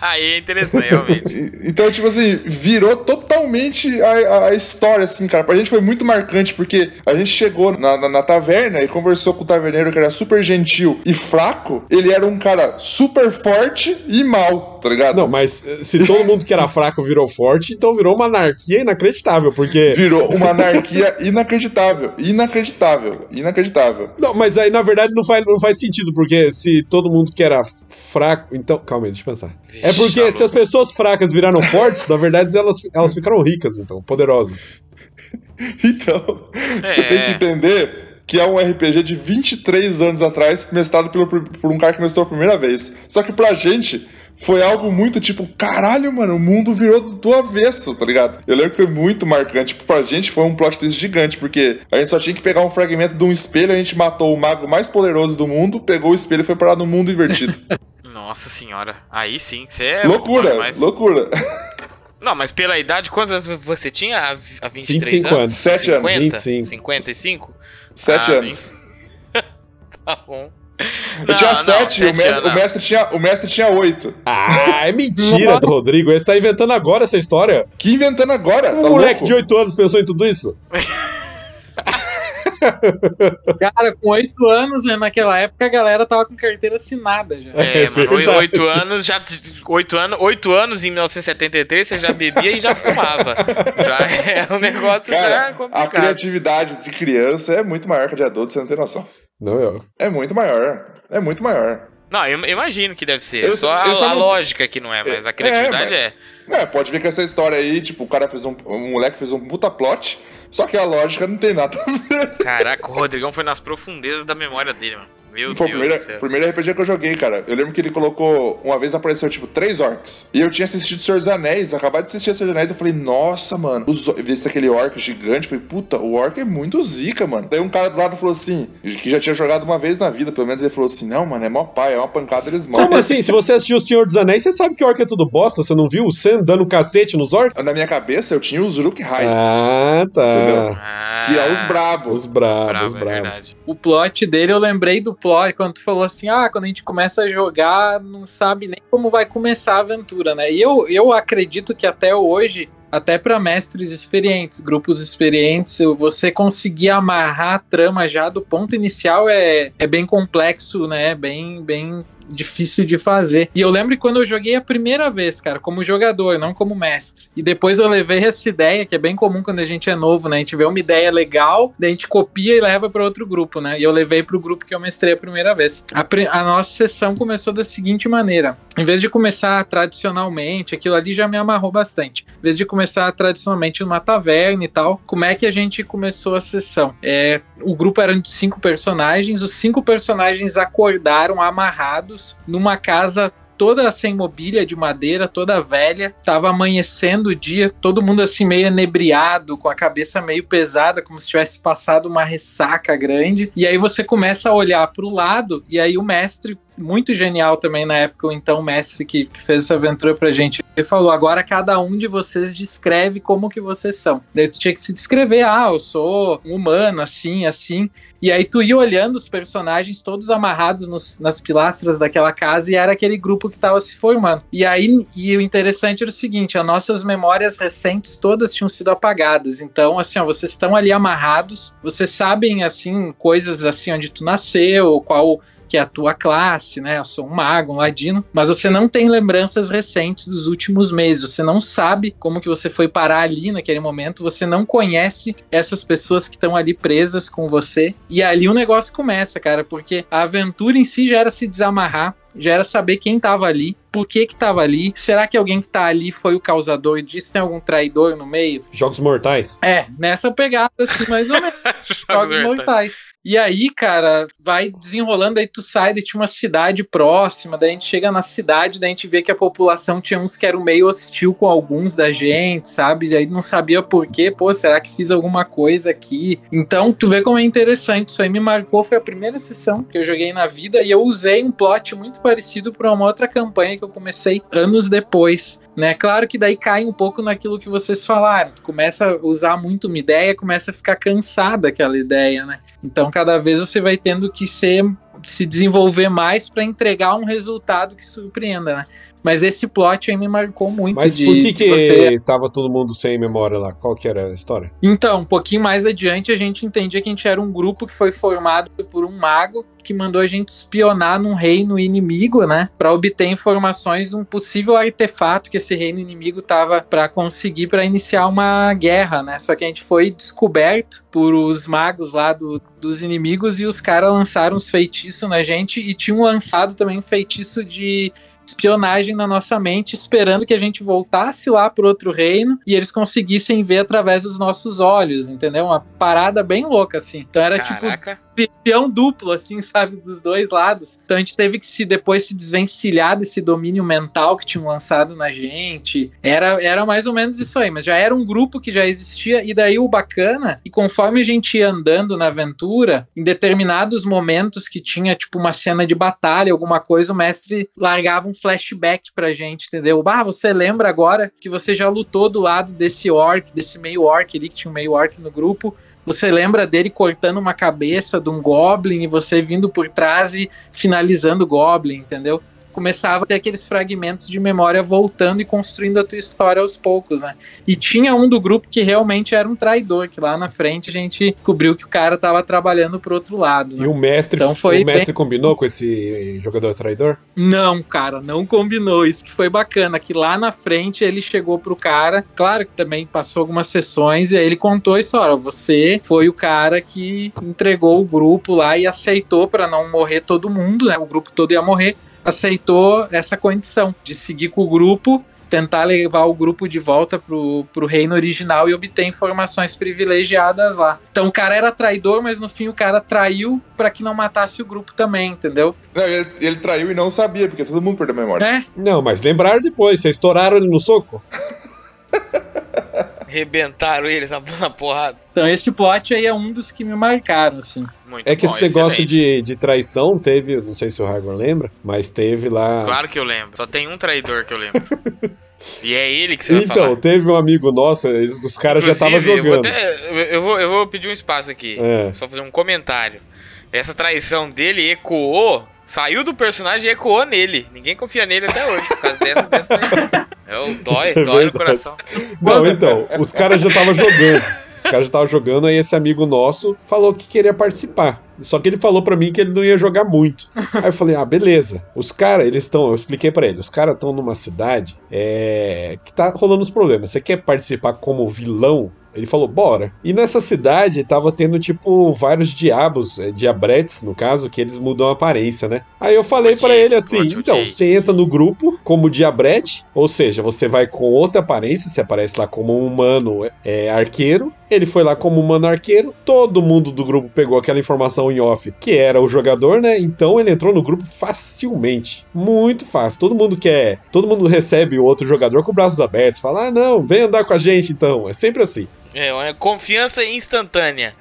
Aí é interessante, realmente. Então, tipo assim, virou totalmente a, a- a história, assim, cara. Pra gente foi muito marcante, porque a gente chegou na, na- na taverna e conversou com o taverneiro que era super gentil e fraco. Ele era um cara super forte e mal, tá ligado? Não, mas eh, se todo mundo que era fraco virou forte, então virou uma anarquia inacreditável, porque. Virou uma anarquia inacreditável. Inacreditável. Inacreditável. Não, mas aí na verdade não faz, não faz sentido, porque se todo mundo que era fraco. Então, calma aí, deixa eu pensar. Vixe, É porque tá se as pessoas fracas viraram fortes, na verdade elas, elas ficaram ricas, então, poderosas. <laughs> Então, você É. tem que entender que é um RPG de 23 anos atrás, mestrado pelo, por um cara que mestrou a primeira vez. Só que pra gente foi algo muito tipo, caralho, mano, o mundo virou do, avesso, tá ligado? Eu lembro que foi muito marcante. Tipo, pra gente foi um plot twist gigante, porque a gente só tinha que pegar um fragmento de um espelho, a gente matou o mago mais poderoso do mundo, pegou o espelho e foi parar no mundo invertido. <laughs> Nossa senhora. Aí sim, você é. loucura, loucura. Não, mas pela idade, quantos anos você tinha? A, a 23 25 anos. 7 anos. 50? 25. 55? Sete Ah, anos. <laughs> Tá bom. Eu tinha Não, não, sete, o, sete mestre, anos, o, mestre tinha, o mestre tinha oito. Ah, é mentira <laughs> do Rodrigo. Ele tá inventando agora essa história. Que inventando agora? Um tá moleque louco? de 8 anos pensou em tudo isso? <laughs> Cara, com oito anos, né, naquela época, a galera tava com carteira assinada já. É, É mano, oito anos já. Oito anos, oito anos em 1973 você já bebia e já fumava. Já é um negócio já Cara, a complicado. criatividade de criança é muito maior que a de adulto, você não tem noção. Não, eu. É muito maior. É muito maior. Não, eu eu imagino que deve ser. Eu- só a, só a não- lógica que não é, mas a criatividade mas- é. É, pode ver que essa história aí, tipo, o cara fez um. Um moleque fez um puta plot, só que a lógica não tem nada. a ver. Caraca, o Rodrigão foi nas profundezas da memória dele, mano. Meu Foi o Deus primeiro, do céu. primeiro RPG que eu joguei, cara. Eu lembro que ele colocou. Uma vez apareceu, tipo, três orcs. E eu tinha assistido Senhor dos Anéis. Acabado de assistir Senhor dos Anéis. Eu falei, nossa, mano. Os, vi aquele orc gigante. Eu falei, puta, o orc é muito zica, mano. Daí um cara do lado falou assim, que já tinha jogado uma vez na vida, pelo menos ele falou assim: não, mano, é mó pai, é uma pancada, eles morrem. Como assim? Se você assistiu O Senhor dos Anéis, você sabe que orc é tudo bosta. Você não viu o Sam dando cacete nos orcs? Na minha cabeça eu tinha os Uruk-hai, Ah, tá. Entendeu? Ah, que é os brabos. Os brabos, os é brabos. verdade. O plot dele, eu lembrei do plot quando tu falou assim: ah, quando a gente começa a jogar, não sabe nem como vai começar a aventura, né? E eu, eu acredito que até hoje, até para mestres experientes, grupos experientes, você conseguir amarrar a trama já do ponto inicial é, é bem complexo, né? Bem, bem difícil de fazer. E eu lembro quando eu joguei a primeira vez, cara, como jogador, não como mestre. E depois eu levei essa ideia, que é bem comum quando a gente é novo, né? A gente vê uma ideia legal, daí a gente copia e leva para outro grupo, né? E eu levei pro grupo que eu mestrei a primeira vez. A, a nossa sessão começou da seguinte maneira: em vez de começar tradicionalmente, aquilo ali já me amarrou bastante. Em vez de começar tradicionalmente numa taverna e tal, como é que a gente começou a sessão? É, o grupo era de cinco personagens, os cinco personagens acordaram amarrados numa casa toda sem mobília de madeira, toda velha. Tava amanhecendo o dia, todo mundo assim meio enebriado, com a cabeça meio pesada, como se tivesse passado uma ressaca grande. E aí você começa a olhar para o lado e aí o mestre muito genial também na época, o então mestre que, que, fez essa aventura pra gente. Ele falou: agora cada um de vocês descreve como que vocês são. Daí tu tinha que se descrever: ah, eu sou um humano, assim, assim. E aí tu ia olhando os personagens todos amarrados nos, nas pilastras daquela casa e era aquele grupo que estava se formando. E aí, e o interessante era o seguinte, as nossas memórias recentes todas tinham sido apagadas. Então, assim, ó, vocês estão ali amarrados, vocês sabem, assim, coisas assim, onde tu nasceu, qual que é a tua classe, né? Eu sou um mago, um ladino, mas você não tem lembranças recentes dos últimos meses, você não sabe como que você foi parar ali naquele momento, você não conhece essas pessoas que estão ali presas com você, e ali o negócio começa, cara, porque a aventura em si já era se desamarrar, já era saber quem estava ali, por que que tava ali, será que alguém que tá ali foi o causador disso, tem algum traidor no meio? Jogos Mortais? É, nessa pegada assim, mais ou menos. <laughs> Jogos Mortais. E aí, cara, vai desenrolando, aí tu sai, tinha uma cidade próxima, daí a gente chega na cidade, daí a gente vê que a população tinha uns que eram meio hostil com alguns da gente, sabe? E aí não sabia por quê, pô, será que fiz alguma coisa aqui? Então, tu vê como é interessante, isso aí me marcou, foi a primeira sessão que eu joguei na vida, e eu usei um plot muito parecido para uma outra campanha que eu comecei anos depois. Né? Claro que daí cai um pouco naquilo que vocês falaram. Tu começa a usar muito uma ideia, começa a ficar cansada aquela ideia, né? Então cada vez você vai tendo que ser se desenvolver mais para entregar um resultado que surpreenda, né? Mas esse plot aí me marcou muito. Mas de, por que, que você... tava todo mundo sem memória lá? Qual que era a história? Então, um pouquinho mais adiante, a gente entendia que a gente era um grupo que foi formado por um mago que mandou a gente espionar num reino inimigo, né, para obter informações de um possível artefato que esse reino inimigo tava para conseguir para iniciar uma guerra, né? Só que a gente foi descoberto por os magos lá do, dos inimigos e os caras lançaram uns feitiços na gente e tinham lançado também um feitiço de espionagem na nossa mente, esperando que a gente voltasse lá pro outro reino e eles conseguissem ver através dos nossos olhos, entendeu? Uma parada bem louca, assim. Então era tipo Caraca. tipo espião duplo, assim, <laughs> sabe, dos dois lados. Então a gente teve que se depois se desvencilhar desse domínio mental que tinham lançado na gente. Era, era mais ou menos isso aí, mas já era um grupo que já existia, e daí o bacana, e conforme a gente ia andando na aventura, em determinados momentos que tinha, tipo, uma cena de batalha, alguma coisa, o mestre largava um flashback pra gente, entendeu? Ah, você lembra agora que você já lutou do lado desse orc, desse meio orc ali, que tinha um meio orc no grupo, você lembra dele cortando uma cabeça de um Goblin e você vindo por trás e finalizando o Goblin, entendeu? Começava a ter aqueles fragmentos de memória voltando e construindo a tua história aos poucos, né? E tinha um do grupo que realmente era um traidor, que lá na frente a gente descobriu que o cara tava trabalhando pro outro lado. Né? E o mestre, então foi o mestre bem... combinou com esse jogador traidor? Não, cara, não combinou. Isso que foi bacana, que lá na frente ele chegou pro cara, claro que também passou algumas sessões e aí ele contou a história. Você foi o cara que entregou o grupo lá e aceitou para não morrer todo mundo, né? O grupo todo ia morrer aceitou essa condição de seguir com o grupo, tentar levar o grupo de volta pro, pro reino original e obter informações privilegiadas lá. Então o cara era traidor, mas no fim o cara traiu para que não matasse o grupo também, entendeu? Não, ele, ele, traiu e não sabia, porque todo mundo perdeu a memória. É? Não, mas lembraram depois, vocês estouraram ele no soco? <laughs> Rebentaram ele na porrada. Então esse plot aí é um dos que me marcaram, assim. Muito é que bom, esse negócio de, de traição teve, não sei se o Hagman lembra, mas teve lá. Claro que eu lembro. Só tem um traidor que eu lembro. <laughs> e é ele que você vai então, falar. Então, teve um amigo nosso, eles, os caras já estavam jogando. Eu vou, até, eu, vou, eu vou pedir um espaço aqui. É. Só fazer um comentário. Essa traição dele ecoou, saiu do personagem e ecoou nele. Ninguém confia nele até hoje, por causa dessa, dessa traição. É o dói, é dói no coração. Não, então, os caras já estavam jogando. Os caras já estavam jogando, aí esse amigo nosso falou que queria participar. Só que ele falou para mim que ele não ia jogar muito. Aí eu falei, ah, beleza. Os caras, eles estão, eu expliquei para ele, os caras estão numa cidade é, que tá rolando os problemas. Você quer participar como vilão ele falou, bora. E nessa cidade tava tendo, tipo, vários diabos, é, diabretes, no caso, que eles mudam a aparência, né? Aí eu falei para ele assim: então, você entra no grupo como diabrete, ou seja, você vai com outra aparência, você aparece lá como um humano é, arqueiro. Ele foi lá como humano arqueiro, todo mundo do grupo pegou aquela informação em off, que era o jogador, né? Então ele entrou no grupo facilmente. Muito fácil. Todo mundo quer. Todo mundo recebe o outro jogador com braços abertos. Fala, ah, não, vem andar com a gente então. É sempre assim. É, uma confiança instantânea.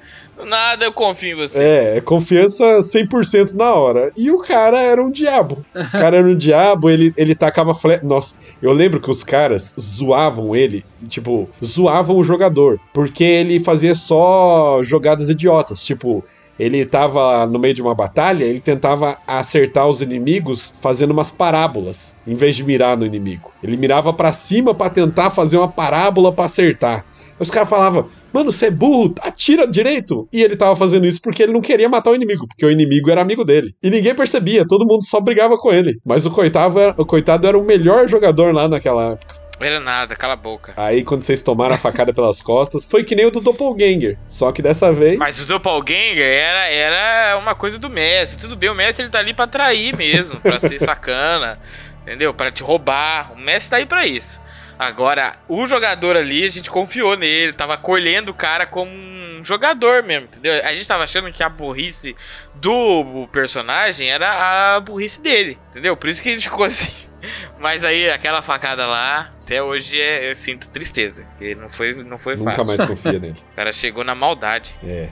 Nada eu confio em você. É, é confiança 100% na hora. E o cara era um diabo. O cara era um <laughs> diabo, ele, ele tacava flecha. Nossa, eu lembro que os caras zoavam ele, tipo, zoavam o jogador, porque ele fazia só jogadas idiotas, tipo, ele tava no meio de uma batalha, ele tentava acertar os inimigos fazendo umas parábolas, em vez de mirar no inimigo. Ele mirava para cima para tentar fazer uma parábola para acertar. Os caras falavam, mano, você é burro, atira direito. E ele tava fazendo isso porque ele não queria matar o inimigo, porque o inimigo era amigo dele. E ninguém percebia, todo mundo só brigava com ele. Mas o coitado, o coitado era o melhor jogador lá naquela época. Era nada, cala a boca. Aí quando vocês tomaram a facada pelas costas, foi que nem o do Doppelganger. Só que dessa vez. Mas o Doppelganger era, era uma coisa do Messi. Tudo bem, o Messi ele tá ali pra trair mesmo, pra ser <laughs> sacana, entendeu? Pra te roubar. O Messi tá aí pra isso. Agora, o jogador ali, a gente confiou nele, tava colhendo o cara como um jogador mesmo, entendeu? A gente tava achando que a burrice do personagem era a burrice dele, entendeu? Por isso que a gente ficou assim. Mas aí, aquela facada lá, até hoje é, eu sinto tristeza. Porque não foi, não foi Nunca fácil. mais confia nele. <laughs> O cara chegou na maldade. É.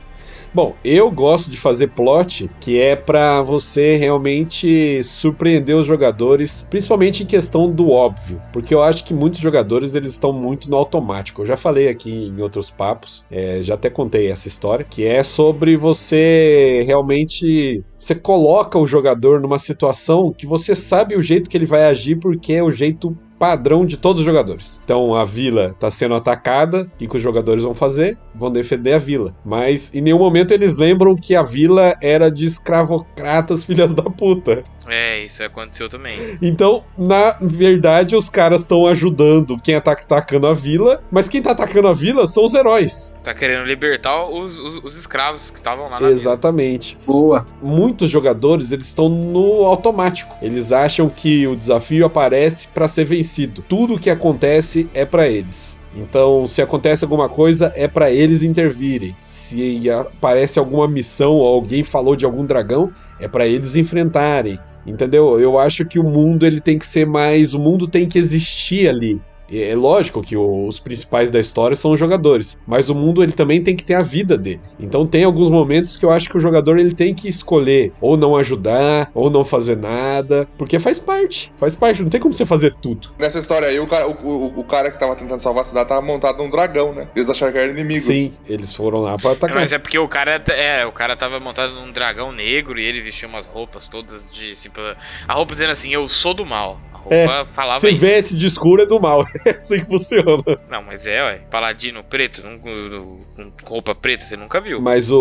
Bom, eu gosto de fazer plot que é para você realmente surpreender os jogadores, principalmente em questão do óbvio, porque eu acho que muitos jogadores eles estão muito no automático. Eu já falei aqui em outros papos, é, já até contei essa história, que é sobre você realmente você coloca o jogador numa situação que você sabe o jeito que ele vai agir porque é o jeito padrão de todos os jogadores. Então a vila está sendo atacada, o que, que os jogadores vão fazer? Vão defender a vila. Mas em nenhum momento eles lembram que a vila era de escravocratas <laughs> filhas da puta. É, isso aconteceu também. Então, na verdade, os caras estão ajudando quem tá atacando a vila, mas quem tá atacando a vila são os heróis. Tá querendo libertar os, os, os escravos que estavam lá na Exatamente. Vila. Boa. Muitos jogadores, eles estão no automático. Eles acham que o desafio aparece para ser vencido. Tudo o que acontece é para eles. Então, se acontece alguma coisa, é para eles intervirem. Se aparece alguma missão ou alguém falou de algum dragão, é para eles enfrentarem. Entendeu? Eu acho que o mundo ele tem que ser mais, o mundo tem que existir ali. É lógico que os principais da história são os jogadores, mas o mundo ele também tem que ter a vida dele. Então tem alguns momentos que eu acho que o jogador ele tem que escolher ou não ajudar, ou não fazer nada, porque faz parte, faz parte, não tem como você fazer tudo. Nessa história aí, o cara, o, o, o cara que tava tentando salvar a cidade tava montado num dragão, né? Eles acharam que era inimigo. Sim, eles foram lá pra atacar. Mas é porque o cara, é, o cara tava montado num dragão negro e ele vestia umas roupas todas de, assim, pela... a roupa dizendo assim, eu sou do mal. Roupa É, falava Você isso. vê esse discurso é do mal. <laughs> É assim que funciona. Não, mas é, ué. Paladino preto, com roupa preta, você nunca viu. Mas o,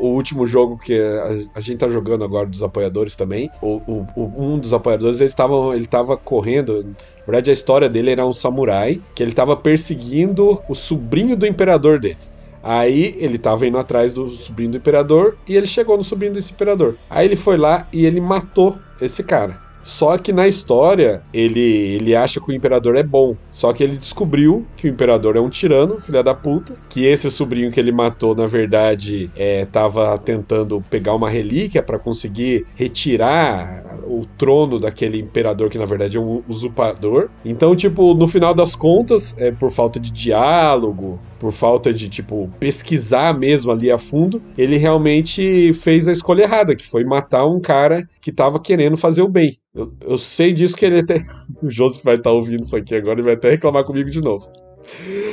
o último jogo que a, a gente tá jogando agora dos apoiadores também, o, o- um dos apoiadores eles estavam, ele tava correndo. Na verdade, a história dele era um samurai que ele tava perseguindo o sobrinho do imperador dele. Aí ele tava indo atrás do sobrinho do imperador e ele chegou no sobrinho desse imperador. Aí ele foi lá e ele matou esse cara. Só que na história, ele, ele acha que o imperador é bom. Só que ele descobriu que o imperador é um tirano, filha da puta. Que esse sobrinho que ele matou, na verdade, é, tava tentando pegar uma relíquia para conseguir retirar o trono daquele imperador que, na verdade, é um usurpador. Então, tipo, no final das contas, é por falta de diálogo, por falta de, tipo, pesquisar mesmo ali a fundo, ele realmente fez a escolha errada, que foi matar um cara que tava querendo fazer o bem. Eu, eu sei disso que ele até. <laughs> O Joseph vai estar ouvindo isso aqui agora e vai até reclamar comigo de novo.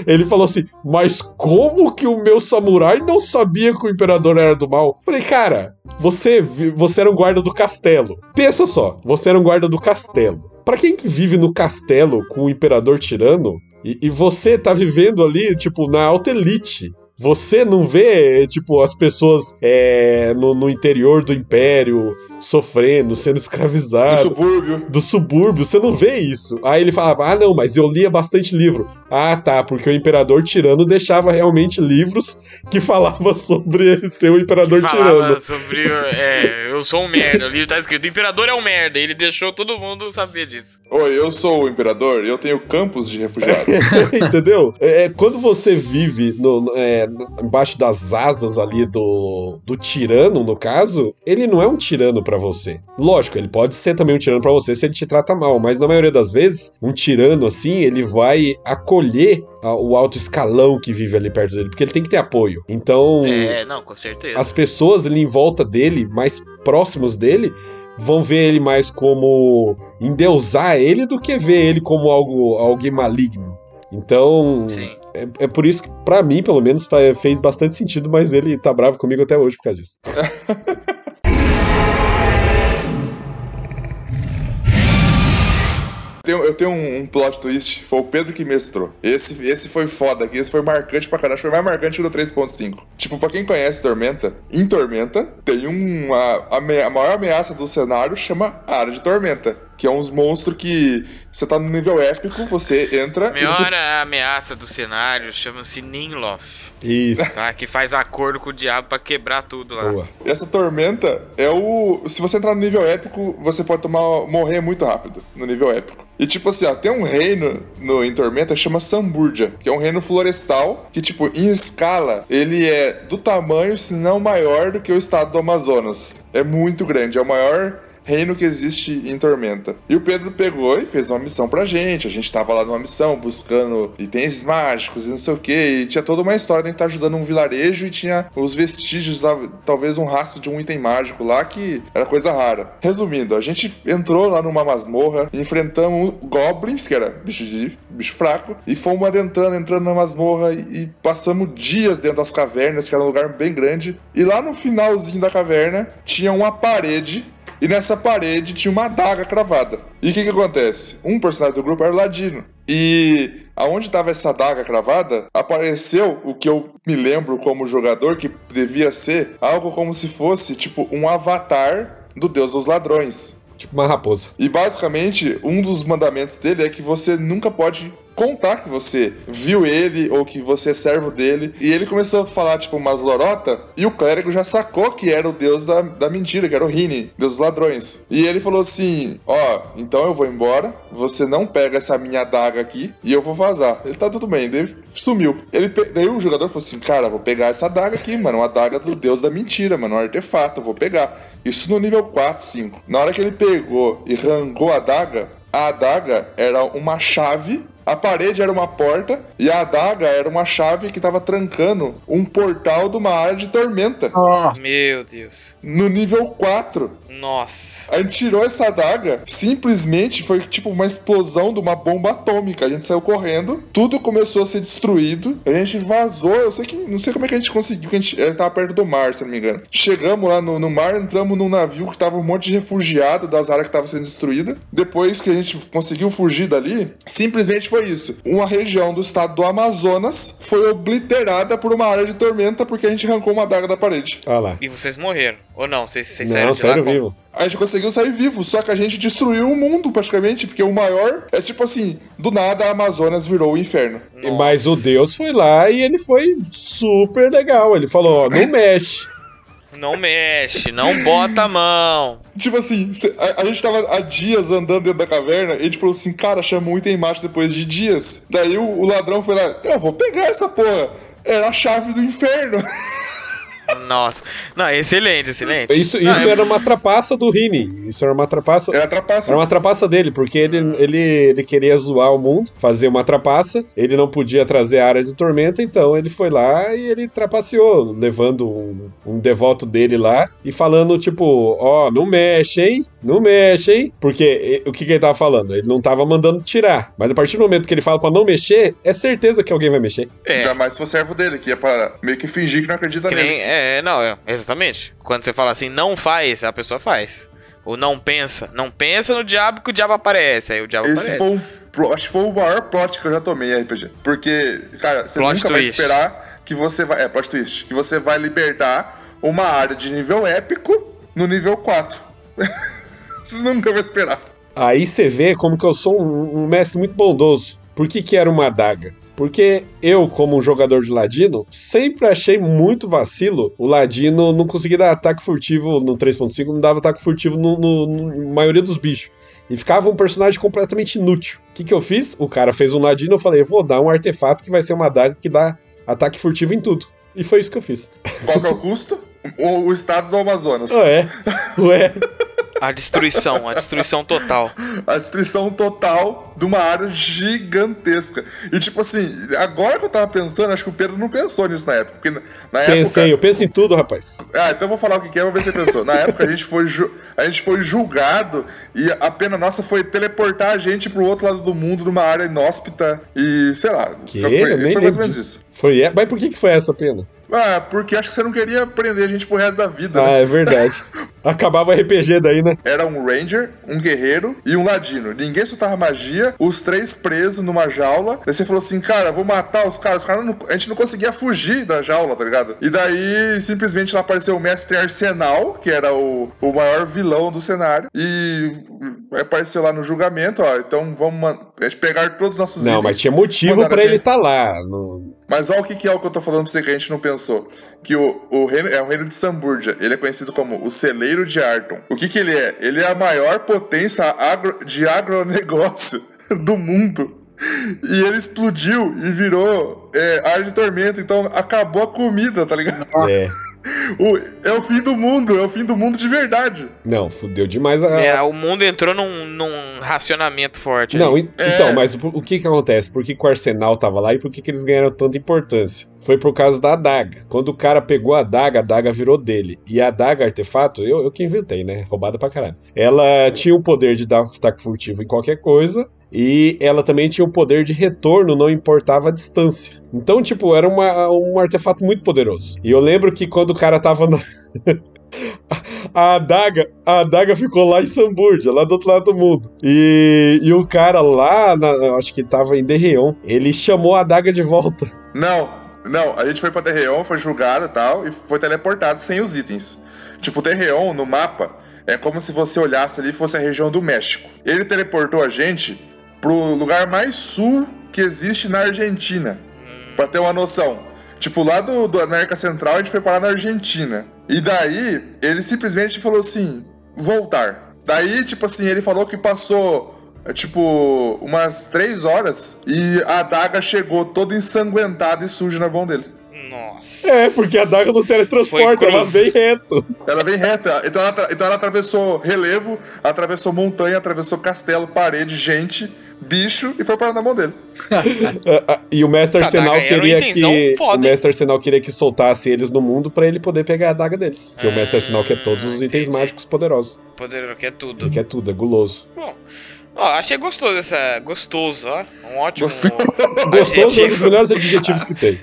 Ele falou assim: Mas como que o meu samurai não sabia que o imperador era do mal? Falei, cara, você, você era um guarda do castelo. Pensa só, você era um guarda do castelo. Pra quem que vive no castelo com o imperador tirano, e, e você tá vivendo ali, tipo, na alta elite. Você não vê, tipo, as pessoas é, no, no interior do império sofrendo, sendo escravizadas. subúrbio. do subúrbio, você não vê isso. Aí ele falava: Ah, não, mas eu lia bastante livro. Ah, tá, porque o imperador tirano deixava realmente livros que falavam <laughs> sobre ele ser o imperador Falava tirano. sobre. É, eu sou um merda. O livro tá escrito: o imperador é um merda. Ele deixou todo mundo saber disso. Oi, eu sou o imperador e eu tenho campos de refugiados. <laughs> Entendeu? É, é, quando você vive no- no- é, embaixo das asas ali do, do tirano, no caso, ele não é um tirano pra você. Lógico, ele pode ser também um tirano pra você se ele te trata mal, mas na maioria das vezes, um tirano assim, ele vai acolher o alto escalão que vive ali perto dele, porque ele tem que ter apoio. Então, É, não, com certeza. as pessoas ali em volta dele, mais próximos dele, vão ver ele mais como endeusar ele do que ver ele como algo alguém maligno. Então, Sim. É, é por isso que, pra mim, pelo menos, fez bastante sentido, mas ele tá bravo comigo até hoje por causa disso. <laughs> Eu tenho um, um plot twist, foi o Pedro que mestrou. Esse, esse foi foda, que esse foi marcante pra caralho. Foi mais marcante do 3.5. Tipo, pra quem conhece Tormenta, em Tormenta tem uma. A, a maior ameaça do cenário chama Área de Tormenta. Que é uns monstros que você tá no nível épico, você entra e você ameaça do cenário chama-se Ninloth, Isso. tá? Que faz acordo com o diabo pra quebrar tudo lá. Boa. Essa tormenta é o. Se você entrar no nível épico, você pode tomar, morrer muito rápido no nível épico. E tipo assim, ó, tem um reino no, em Tormenta que chama Samburgia, que é um reino florestal que, tipo, em escala, ele é do tamanho, se não maior, do que o estado do Amazonas. É muito grande, é o maior reino que existe em Tormenta. E o Pedro pegou e fez uma missão pra gente. A gente tava lá numa missão buscando itens mágicos e não sei o que. E tinha toda uma história de estar ajudando um vilarejo e tinha os vestígios, lá, talvez um rastro de um item mágico lá que era coisa rara. Resumindo, a gente entrou lá numa masmorra, enfrentamos goblins, que era bicho de bicho fraco, e fomos adentrando, entrando na masmorra e passamos dias dentro das cavernas, que era um lugar bem grande. E lá no finalzinho da caverna tinha uma parede e nessa parede tinha uma adaga cravada. E o que que acontece? Um personagem do grupo era o Ladino. E aonde estava essa adaga cravada, apareceu o que eu me lembro como jogador que devia ser algo como se fosse tipo um avatar do Deus dos Ladrões. Tipo uma raposa. E basicamente, um dos mandamentos dele é que você nunca pode contar que você viu ele ou que você é servo dele. E ele começou a falar, tipo, umas lorota, e o clérigo já sacou que era o deus da, da mentira, que era o Rini, deus dos ladrões. E ele falou assim: Ó, então eu vou embora, você não pega essa minha adaga aqui e eu vou vazar. Ele tá tudo bem, ele sumiu. Ele, daí o jogador falou assim: Cara, vou pegar essa adaga aqui, mano, uma adaga do deus da mentira, mano, um artefato, vou pegar. Isso no nível 4, 5. Na hora que ele pegou e arrancou a adaga, a adaga era uma chave, a parede era uma porta e a adaga era uma chave que tava trancando um portal de uma área de tormenta. Nossa. Meu Deus. No nível 4. Nossa. A gente tirou essa adaga, simplesmente foi tipo uma explosão de uma bomba atômica. A gente saiu correndo, tudo começou a ser destruído. A gente vazou, eu sei que não sei como é que a gente conseguiu, que a gente tava perto do mar, se não me engano. Chegamos lá no, no mar, entramos num navio que tava um monte de refugiado das áreas que tava sendo destruída. Depois que a gente conseguiu fugir dali, simplesmente foi isso. Uma região do estado do Amazonas foi obliterada por uma área de tormenta porque a gente arrancou uma adaga da parede. Olha lá. E vocês morreram. Ou não? Vocês, vocês saíram Não, de lá vivo. A gente conseguiu sair vivo, só que a gente destruiu o mundo praticamente, porque o maior é tipo assim, do nada a Amazonas virou o inferno. E- Mas o Nossa. Deus foi lá e ele foi super legal. Ele falou: Ó, não <laughs> mexe. Não mexe, não bota a mão. Tipo assim, a, a gente tava há dias andando dentro da caverna e a gente falou assim, cara, chamou um item mágico depois de dias. Daí o, o ladrão foi lá, eu vou pegar essa porra. Era a chave do inferno. <laughs> Nossa. Não, excelente, excelente. Isso, Não, isso é- era uma trapaça do Rini. Isso era uma trapaça. Era trapaça. Era uma trapaça dele, porque ele, ele, ele queria zoar o mundo, fazer uma trapaça, ele não podia trazer a área de tormenta, então ele foi lá e ele trapaceou, levando um, um devoto dele lá e falando, tipo, ó, não mexe, hein? Não mexe, hein? Porque o que, que ele tava falando? Ele não tava mandando tirar. Mas a partir do momento que ele fala pra não mexer, é certeza que alguém vai mexer. É. Ainda mais se for servo dele, que é pra meio que fingir que não acredita Que nele. nem, é, não, é, exatamente. Quando você fala assim, não faz, a pessoa faz. Ou não pensa. Não pensa no diabo que o diabo aparece. Aí o diabo Esse aparece. foi um acho que foi o maior plot que eu já tomei em RPG. Porque, cara, você Plot nunca vai twist. esperar que você vai. É, plot twist. Que você vai libertar uma área de nível épico no nível 4. <laughs> você nunca vai esperar. Aí você vê como que eu sou um, um mestre muito bondoso. Por que, que era uma adaga? Porque eu, como um jogador de ladino, sempre achei muito vacilo o ladino não conseguir dar ataque furtivo no 3.5, não dava ataque furtivo no, no- no- na maioria dos bichos. E ficava um personagem completamente inútil. O que, que eu fiz? O cara fez um ladino, eu falei, eu vou dar um artefato que vai ser uma adaga que dá ataque furtivo em tudo. E foi isso que eu fiz. Qual que é o custo? O, o estado do Amazonas. Ué, ué. <laughs> A destruição, a destruição total. A destruição total de uma área gigantesca. E tipo assim, agora que eu tava pensando, acho que o Pedro não pensou nisso na época. Porque na Pensei, época. eu penso em tudo, rapaz. Ah, então eu vou falar o que é, vamos ver se você pensou. Na época a gente foi, ju- a gente foi julgado e a pena nossa foi teleportar a gente pro outro lado do mundo, numa área inóspita e sei lá. Que? Foi, foi mais ou menos isso. Foi, é- mas por que, que foi essa pena? Ah, porque acho que você não queria prender a gente pro resto da vida, Ah, né? é verdade. <laughs> Acabava o RPG daí, né? Era um ranger, um guerreiro e um ladino. Ninguém soltava magia, os três presos numa jaula. Daí você falou assim, cara, vou matar os caras. Os caras não- a gente não conseguia fugir da jaula, tá ligado? E daí, simplesmente, lá apareceu o mestre Arsenal, que era o, o maior vilão do cenário. E apareceu lá no julgamento, ó. Então vamos man- a gente pegar todos os nossos Não, itens. mas tinha motivo mandaram pra a ele estar lá. no- Mas olha o que, que é o que eu tô falando pra você que a gente não pensou. Que o, o reino é o reino de Samburgia. Ele é conhecido como o celeiro de Arton. O que, que ele é? Ele é a maior potência agro- de agronegócio <laughs> do mundo. E ele explodiu e virou é, ar de tormento. Então acabou a comida, tá ligado? É. O- é o fim do mundo. É o fim do mundo de verdade. Não, fudeu demais a. É, o mundo entrou num, num racionamento forte. Não, aí. en- É. então, mas o, o que que acontece? Por que, que o Arsenal tava lá e por que, que eles ganharam tanta importância? Foi por causa da adaga. Quando o cara pegou a adaga, a adaga virou dele. E a adaga, artefato, eu, eu que inventei, né? Roubada pra caralho. Ela tinha o poder de dar ataque furtivo em qualquer coisa. E ela também tinha o poder de retorno, não importava a distância. Então, tipo, era uma- um artefato muito poderoso. E eu lembro que quando o cara tava na. <laughs> A adaga, a adaga ficou lá em Samburgia, lá do outro lado do mundo. E, e o cara lá, na- acho que tava em Derreon, ele chamou a adaga de volta. Não, não, a gente foi pra Terreon, foi julgado e tal, e foi teleportado sem os itens. Tipo, Terreon no mapa é como se você olhasse ali e fosse a região do México. Ele teleportou a gente pro lugar mais sul que existe na Argentina. Pra ter uma noção. Tipo, lá do, do América Central a gente foi parar na Argentina. E daí, ele simplesmente falou assim: voltar. Daí, tipo assim, ele falou que passou, é, tipo, umas três horas e a adaga chegou toda ensanguentada e suja na mão dele. Nossa. É, porque a adaga não teletransporta, ela vem reto. Ela vem reta, então ela, então ela atravessou relevo, atravessou montanha, atravessou castelo, parede, gente, bicho e foi parar na mão dele. <laughs> Ah, ah, E o Mestre Essa Arsenal queria que. foda, o Mestre Arsenal queria que soltasse eles no mundo pra ele poder pegar a adaga deles. Porque o Mestre Ah, Arsenal quer todos os itens entendi. mágicos poderosos. Poder que é tudo. Ele quer tudo, é guloso. Bom, ó, achei gostoso essa. Gostoso, ó. Um ótimo. Gostoso. É um dos melhores <laughs> adjetivos que tem.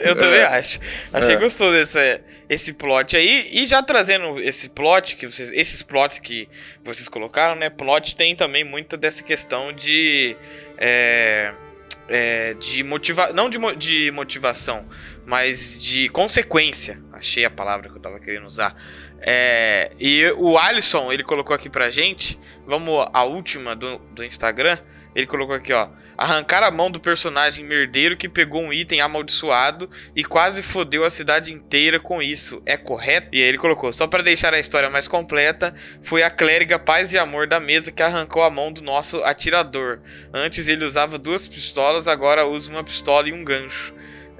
Eu também acho. Achei É. gostoso esse, esse plot aí. E já trazendo esse plot, que vocês, esses plots que vocês colocaram, né? Plot tem também muito dessa questão de. É, é, de motivação. Não de, mo- de motivação, mas de consequência. Achei a palavra que eu tava querendo usar. É, e o Alisson, ele colocou aqui pra gente. Vamos à última do, do Instagram. Ele colocou aqui, ó. Arrancar a mão do personagem merdeiro que pegou um item amaldiçoado e quase fodeu a cidade inteira com isso. É correto? E aí ele colocou, só pra deixar a história mais completa, foi a clériga paz e amor da mesa que arrancou a mão do nosso atirador. Antes ele usava duas pistolas, agora usa uma pistola e um gancho.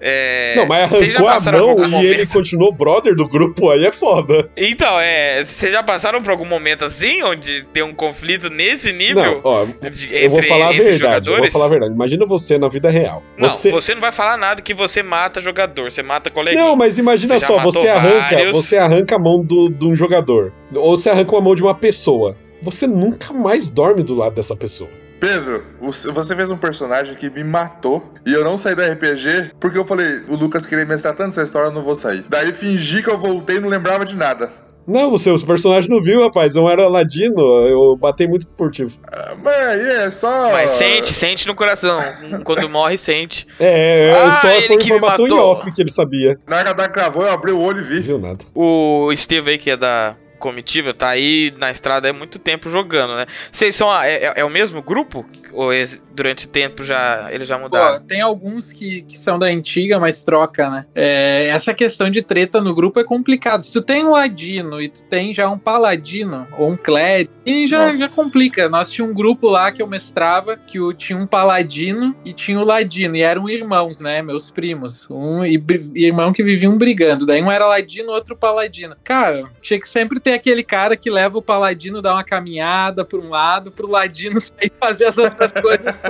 É, Não, mas arrancou a mão e ele momento- continuou brother do grupo, aí é foda. Então, é. Vocês já passaram por algum momento assim, onde tem um conflito nesse nível? Não, ó, de- eu vou falar a verdade, eu vou falar a verdade. Imagina você na vida real. Não, Você... você... não vai falar nada que você mata jogador, você mata coleguinha. Não, mas imagina Você só, você arranca, vários. você arranca a mão de um jogador. Ou você arranca uma mão de uma pessoa. Você nunca mais dorme do lado dessa pessoa. Pedro, você você fez um personagem que me matou e eu não saí do RPG porque eu falei, o Lucas queria mestrar tanto essa história, eu não vou sair. Daí fingi que eu voltei e não lembrava de nada. Não, o seu personagem não viu, rapaz. Eu era ladino, eu batei muito furtivo. Ah, Mas aí é só. Mas sente, sente no coração. <laughs> Quando morre, sente. É, Ah, só foi que me informação em off que ele sabia. Na hora da cravou, eu abri o olho e Não vi. viu nada. O Steve aí, que é da comitiva, tá aí na estrada há muito tempo jogando, né? Vocês são. a- É, é- é o mesmo grupo? Ou esse- durante tempo já, eles já Pô, mudaram? tem alguns que, que são da antiga, mas troca, né? É, essa questão de treta no grupo é complicado. Se tu tem um ladino e tu tem já um paladino ou um clérigo, e já, Nossa. já complica. Nós tinha um grupo lá que eu mestrava que o, tinha um paladino e tinha o ladino, e eram irmãos, né? Meus primos. Um e irmão que viviam brigando. Daí um era ladino, outro paladino. Cara, tinha que sempre ter aquele cara que leva o paladino dar uma caminhada por um lado, pro ladino <laughs> sair fazer as outras coisas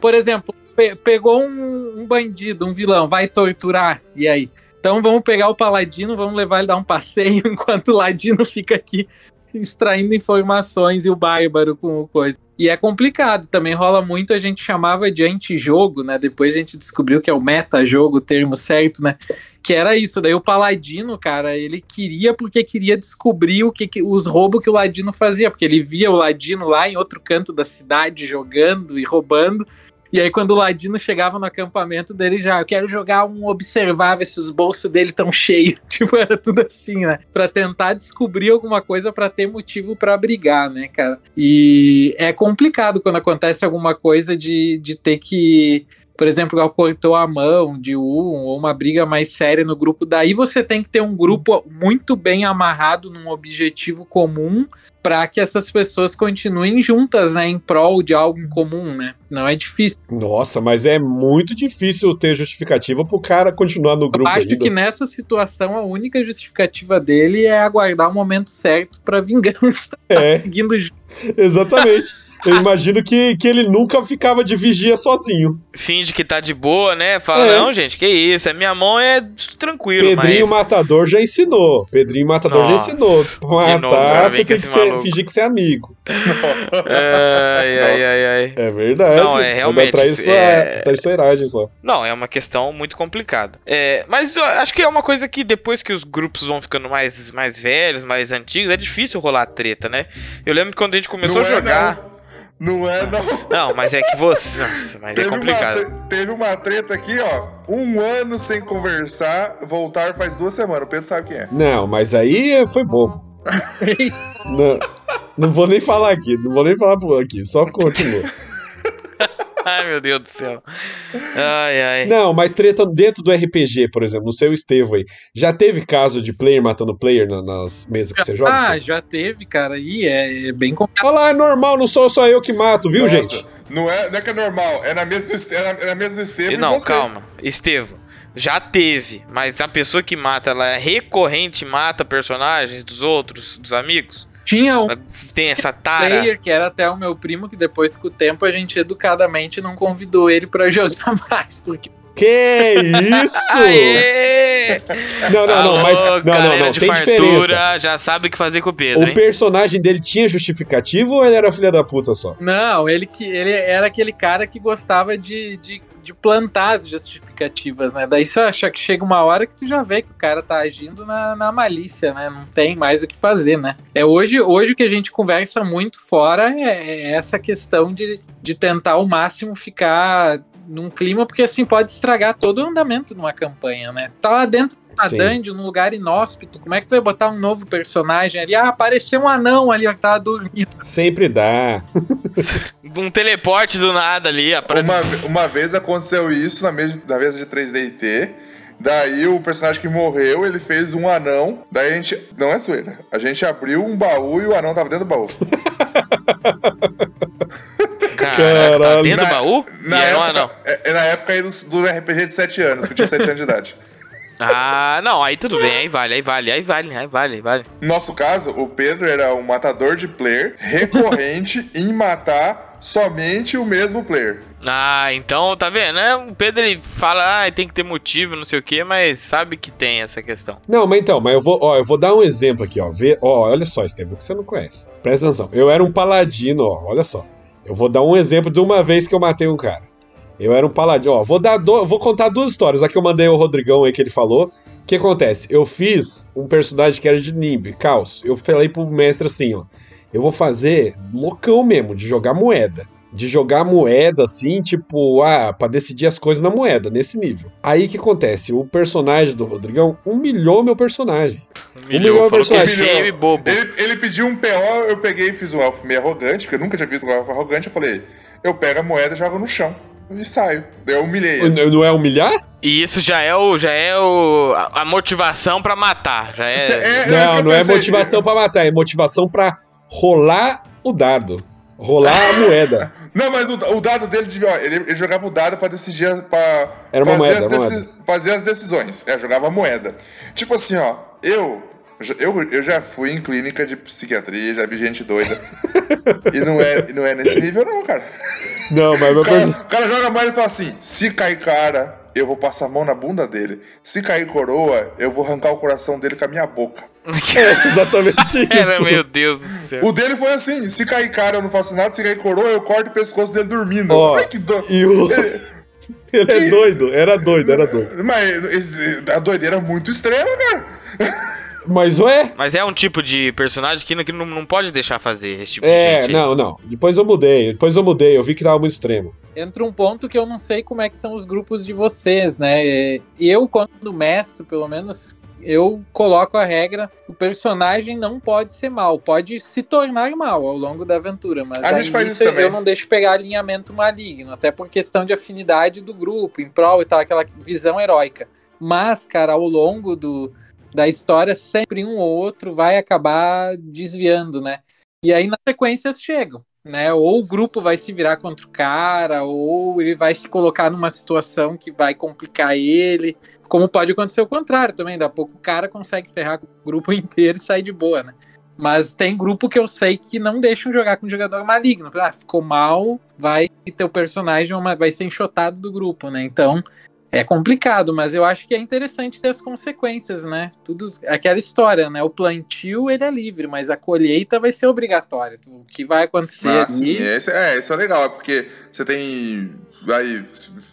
Por exemplo, pe- pegou um, um bandido, um vilão, vai torturar, e aí? Então vamos pegar o paladino, vamos levar ele dar um passeio, <laughs> enquanto o ladino fica aqui extraindo informações e o bárbaro com o coisa. E é complicado, também rola muito, a gente chamava de antijogo, né? Depois a gente descobriu que é o metajogo, o termo certo, né? Que era isso, daí o paladino, cara, ele queria porque queria descobrir o que, que- os roubos que o ladino fazia, porque ele via o ladino lá em outro canto da cidade jogando e roubando. E aí, quando o Ladino chegava no acampamento dele, já, eu quero jogar um observar, ver se os bolsos dele estão cheios. <laughs> Tipo, era tudo assim, né? Pra tentar descobrir alguma coisa pra ter motivo pra brigar, né, cara? E é complicado quando acontece alguma coisa de, de ter que. Por exemplo, igual cortou a mão de um ou uma briga mais séria no grupo. Daí você tem que ter um grupo muito bem amarrado num objetivo comum para que essas pessoas continuem juntas, né, em prol de algo em comum, né? Não é difícil. Nossa, mas é muito difícil ter justificativa pro cara continuar no grupo Eu acho ainda. que nessa situação a única justificativa dele é aguardar o momento certo para vingança. É. Tá <laughs> seguindo junto. Exatamente. Eu imagino que, que ele nunca ficava de vigia sozinho. Finge que tá de boa, né? Fala, É. não, gente, que isso. A minha mão é tranquilo, Pedrinho mas... Matador já ensinou. Pedrinho Matador já Nossa. ensinou. novo, cara, Matar, vem você tem que ser- fingir que você é amigo. Ai, ai, ai, ai. É verdade. Não, é, realmente, Traiço... é- Traiçoeiragem só. Não, é uma questão muito complicada. É, mas eu acho que é uma coisa que depois que os grupos vão ficando mais, mais velhos, mais antigos, é difícil rolar treta, né? Eu lembro que quando a gente começou Não a é, jogar. Não é, não. Não, mas é que você. Nossa, mas é Teve complicado. Uma, teve uma treta aqui, ó. Um ano sem conversar, voltar faz duas semanas. O Pedro sabe quem é. Não, mas aí foi bobo. não, não vou nem falar aqui, não vou nem falar por aqui, só continua. <laughs> Ai, meu Deus do céu. Ai, ai. Não, mas treta dentro do RPG, por exemplo, no seu Estevo aí. Já teve caso de player matando player na- nas mesas que você joga? Ah, Estevam? já teve, cara. E é, é bem complicado. Olha lá, é normal, não sou só eu que mato, viu, Nossa, gente? Não é, não é que é normal, é na mesa do, é na, é na mesa do Estevam E e não, você. calma. Estevam, já teve, mas a pessoa que mata, ela é recorrente, mata personagens dos outros, dos amigos? Tinha um tem essa tara? player que era até o meu primo, que depois com o tempo a gente educadamente não convidou ele pra <laughs> jogar mais, porque Que isso? Aê! Não, não, não, Alô, mas não, não, não, de tem fartura, diferença. já sabe o que fazer com o Pedro, O hein? personagem dele tinha justificativo ou ele era filha da puta só? Não, ele que ele era aquele cara que gostava de, de, de plantar as justificativas, né? Daí só acha que chega uma hora que tu já vê que o cara tá agindo na, na malícia, né? Não tem mais o que fazer, né? É hoje, hoje o que a gente conversa muito fora é, é essa questão de, de tentar ao máximo ficar num clima, porque assim pode estragar todo o andamento de uma campanha, né? Tá lá dentro da dungeon, num lugar inóspito, como é que tu vai botar um novo personagem ali? Ah, apareceu um anão ali, ó, que tava dormindo. Sempre dá. <laughs> Um teleporte do nada ali, aparece... Uma, uma vez aconteceu isso na mesa, na mesa de 3DT. Daí o personagem que morreu, ele fez um anão. Daí a gente. Não é zoeira. A gente abriu um baú e o anão tava dentro do baú. <laughs> Caraca, tá Caralho. dentro do Na- baú? Na era época, anão. é, é na época aí do, do RPG de 7 anos, que eu tinha 7 anos de idade. Ah, não, aí tudo bem, aí vale, aí vale, aí vale, aí vale, aí vale. No nosso caso, o Pedro era um matador de player recorrente <laughs> em matar somente o mesmo player. Ah, então, tá vendo, né? O Pedro, ele fala, ah, tem que ter motivo, não sei o quê, mas sabe que tem essa questão. Não, mas então, mas eu vou, ó, eu vou dar um exemplo aqui, ó. Vê, ó, olha só, Estevam, que você não conhece. Presta atenção. Eu era um paladino, ó, olha só. Eu vou dar um exemplo de uma vez que eu matei um cara. Eu era um paladino. Ó, vou dar do... vou contar duas histórias. A que eu mandei o Rodrigão aí que ele falou. O que acontece? Eu fiz um personagem que era de Nimb, Caos. Eu falei pro mestre assim, ó. Eu vou fazer loucão mesmo, de jogar moeda. De jogar moeda assim, tipo, ah, pra decidir as coisas na moeda, nesse nível. Aí o que acontece? O personagem do Rodrigão humilhou meu personagem. Humilhou, Humilhou o falou que é personagem. e bobo. Ele, ele pediu um PO, eu peguei e fiz um elfo meio arrogante, porque eu nunca tinha visto um elfo arrogante. Eu falei, eu pego a moeda e jogo no chão. E saio. Daí eu humilhei ele. Não é humilhar? E isso já é o já é o a, a motivação pra matar, já é. É- é que Não, não é motivação pra matar, é motivação pra rolar o dado. Rolar a moeda. <laughs> Não, mas o, o dado dele ó, Ele, ele jogava o dado pra decidir. Pra Era uma fazer, moeda, as deci- fazer as decisões. É, jogava moeda. Tipo assim, ó, eu. Eu, eu já fui em clínica de psiquiatria, já vi gente doida. <laughs> e não é, não é nesse nível, não, cara. Não, mas meu O cara, personagem. o cara joga moeda e fala assim: se cair cara, eu vou passar a mão na bunda dele. Se cair coroa, eu vou arrancar o coração dele com a minha boca. <laughs> É exatamente <laughs> isso. Era, meu Deus do céu. O dele foi assim: se cair cara, eu não faço nada. Se cair coroa, eu corto o pescoço dele dormindo. Ó, Ai, que do... E o. Ele <laughs> é doido, era doido, era doido. Mas a doideira é muito extrema, cara. Mas ué? Mas é um tipo de personagem que, não- que não, não pode deixar fazer esse tipo de É, gente. não, não. Depois eu mudei, depois eu mudei, eu vi que tava muito extremo. Entra um ponto que eu não sei como é que são os grupos de vocês, né? Eu, quando mestre, pelo menos, eu coloco a regra: o personagem não pode ser mal, pode se tornar mal ao longo da aventura, mas A gente isso eu não deixo pegar alinhamento maligno, até por questão de afinidade do grupo, em prol e tal, aquela visão heróica. Mas, cara, ao longo do, da história, sempre um ou outro vai acabar desviando, né? E aí nas sequências chegam, né? Ou o grupo vai se virar contra o cara, ou ele vai se colocar numa situação que vai complicar ele. Como pode acontecer o contrário também, daqui a pouco o cara consegue ferrar com o grupo <laughs> inteiro e sair de boa, né? Mas tem grupo que eu sei que não deixam jogar com jogador maligno. Ah, ficou mal, vai ter o personagem vai ser enxotado do grupo, né? Então é complicado, mas eu acho que é interessante ter as consequências, né? Tudo aquela história, né? O plantio ele é livre, mas a colheita vai ser obrigatória. O que vai acontecer Ah, ali? sim, esse, é, isso é legal, é porque você tem. Aí,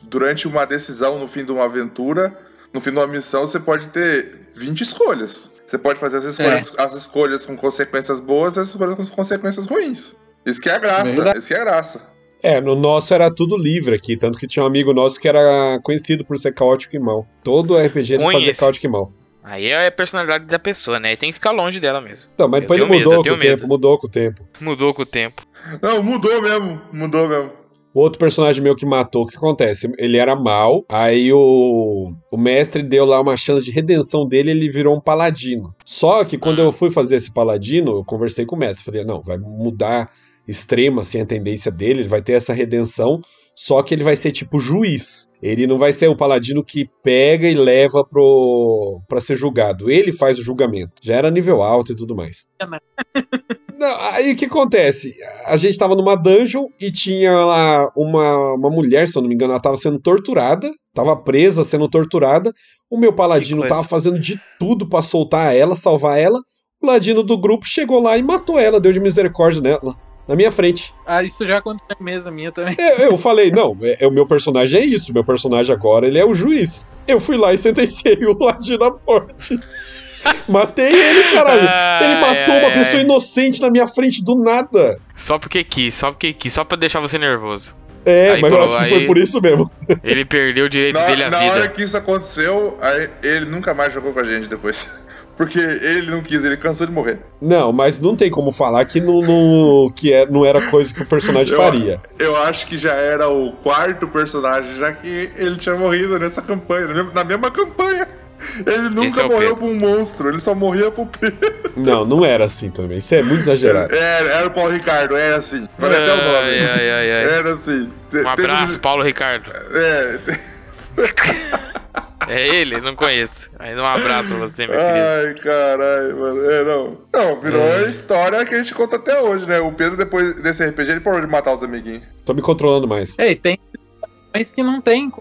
durante uma decisão no fim de uma aventura, no fim de uma missão, você pode ter 20 escolhas. Você pode fazer as escolhas, as escolhas com consequências boas e as escolhas com consequências ruins. Isso que é a graça, Verdade. isso que é a graça. É, no nosso era tudo livre aqui, tanto que tinha um amigo nosso que era conhecido por ser caótico e mal. Todo RPG ele fazia caótico e mal. Aí é a personalidade da pessoa, né? E tem que ficar longe dela mesmo. Então, mas Eu depois ele medo, mudou eu com o tempo, medo. mudou com o tempo. Mudou com o tempo. Não, mudou mesmo, mudou mesmo. O outro personagem meu que matou, o que acontece? Ele era mal, aí o, o mestre deu lá uma chance de redenção dele ele virou um paladino. Só que quando eu fui fazer esse paladino, eu conversei com o mestre. Falei, não, vai mudar extrema assim, a tendência dele, ele vai ter essa redenção, só que ele vai ser tipo juiz. Ele não vai ser o paladino que pega e leva pro para ser julgado. Ele faz o julgamento. Já era nível alto e tudo mais. <laughs> Não, aí o que acontece? A gente tava numa dungeon e tinha lá uma, uma mulher, se eu não me engano, ela tava sendo torturada, tava presa, sendo torturada. O meu paladino tava fazendo de tudo pra soltar ela, salvar ela. O ladino do grupo chegou lá e matou ela, deu de misericórdia nela, na minha frente. Ah, isso já aconteceu mesmo, a minha também. Eu, eu falei, não, é, é o meu personagem é isso, meu personagem agora ele é o juiz. Eu fui lá e sentenciei o ladino à morte. Matei ele, caralho. <laughs> Ele Ai, matou ai, uma pessoa ai. inocente na minha frente do nada. Só porque quis, só porque quis, só pra deixar você nervoso. É, Aí mas eu falou, acho que foi por isso mesmo. Ele perdeu o direito Na, dele à na vida. hora que isso aconteceu, aí ele nunca mais jogou com a gente depois. Porque ele não quis, ele cansou de morrer. Não, mas não tem como falar que, não, não- que é, não era coisa que o personagem Eu- faria. Eu acho que já era o quarto personagem, já que ele tinha morrido nessa campanha, na mesma, na mesma campanha. Ele nunca é morreu por um monstro, ele só morria por Pedro. Não, não era assim também. Isso é muito exagerado. Era, era o Paulo Ricardo, era assim. Falei até o nome. Ai, ai, ai. Era assim. Um abraço, Paulo Ricardo. É, <laughs> <laughs> É ele? Não conheço. Ainda um abraço pra você, meu querido. Ai, caralho, mano. É, não. Não, virou É. a história que a gente conta até hoje, né? O Pedro, depois desse RPG, ele parou de matar os amiguinhos. Tô me controlando mais. É, e tem mas que não tem.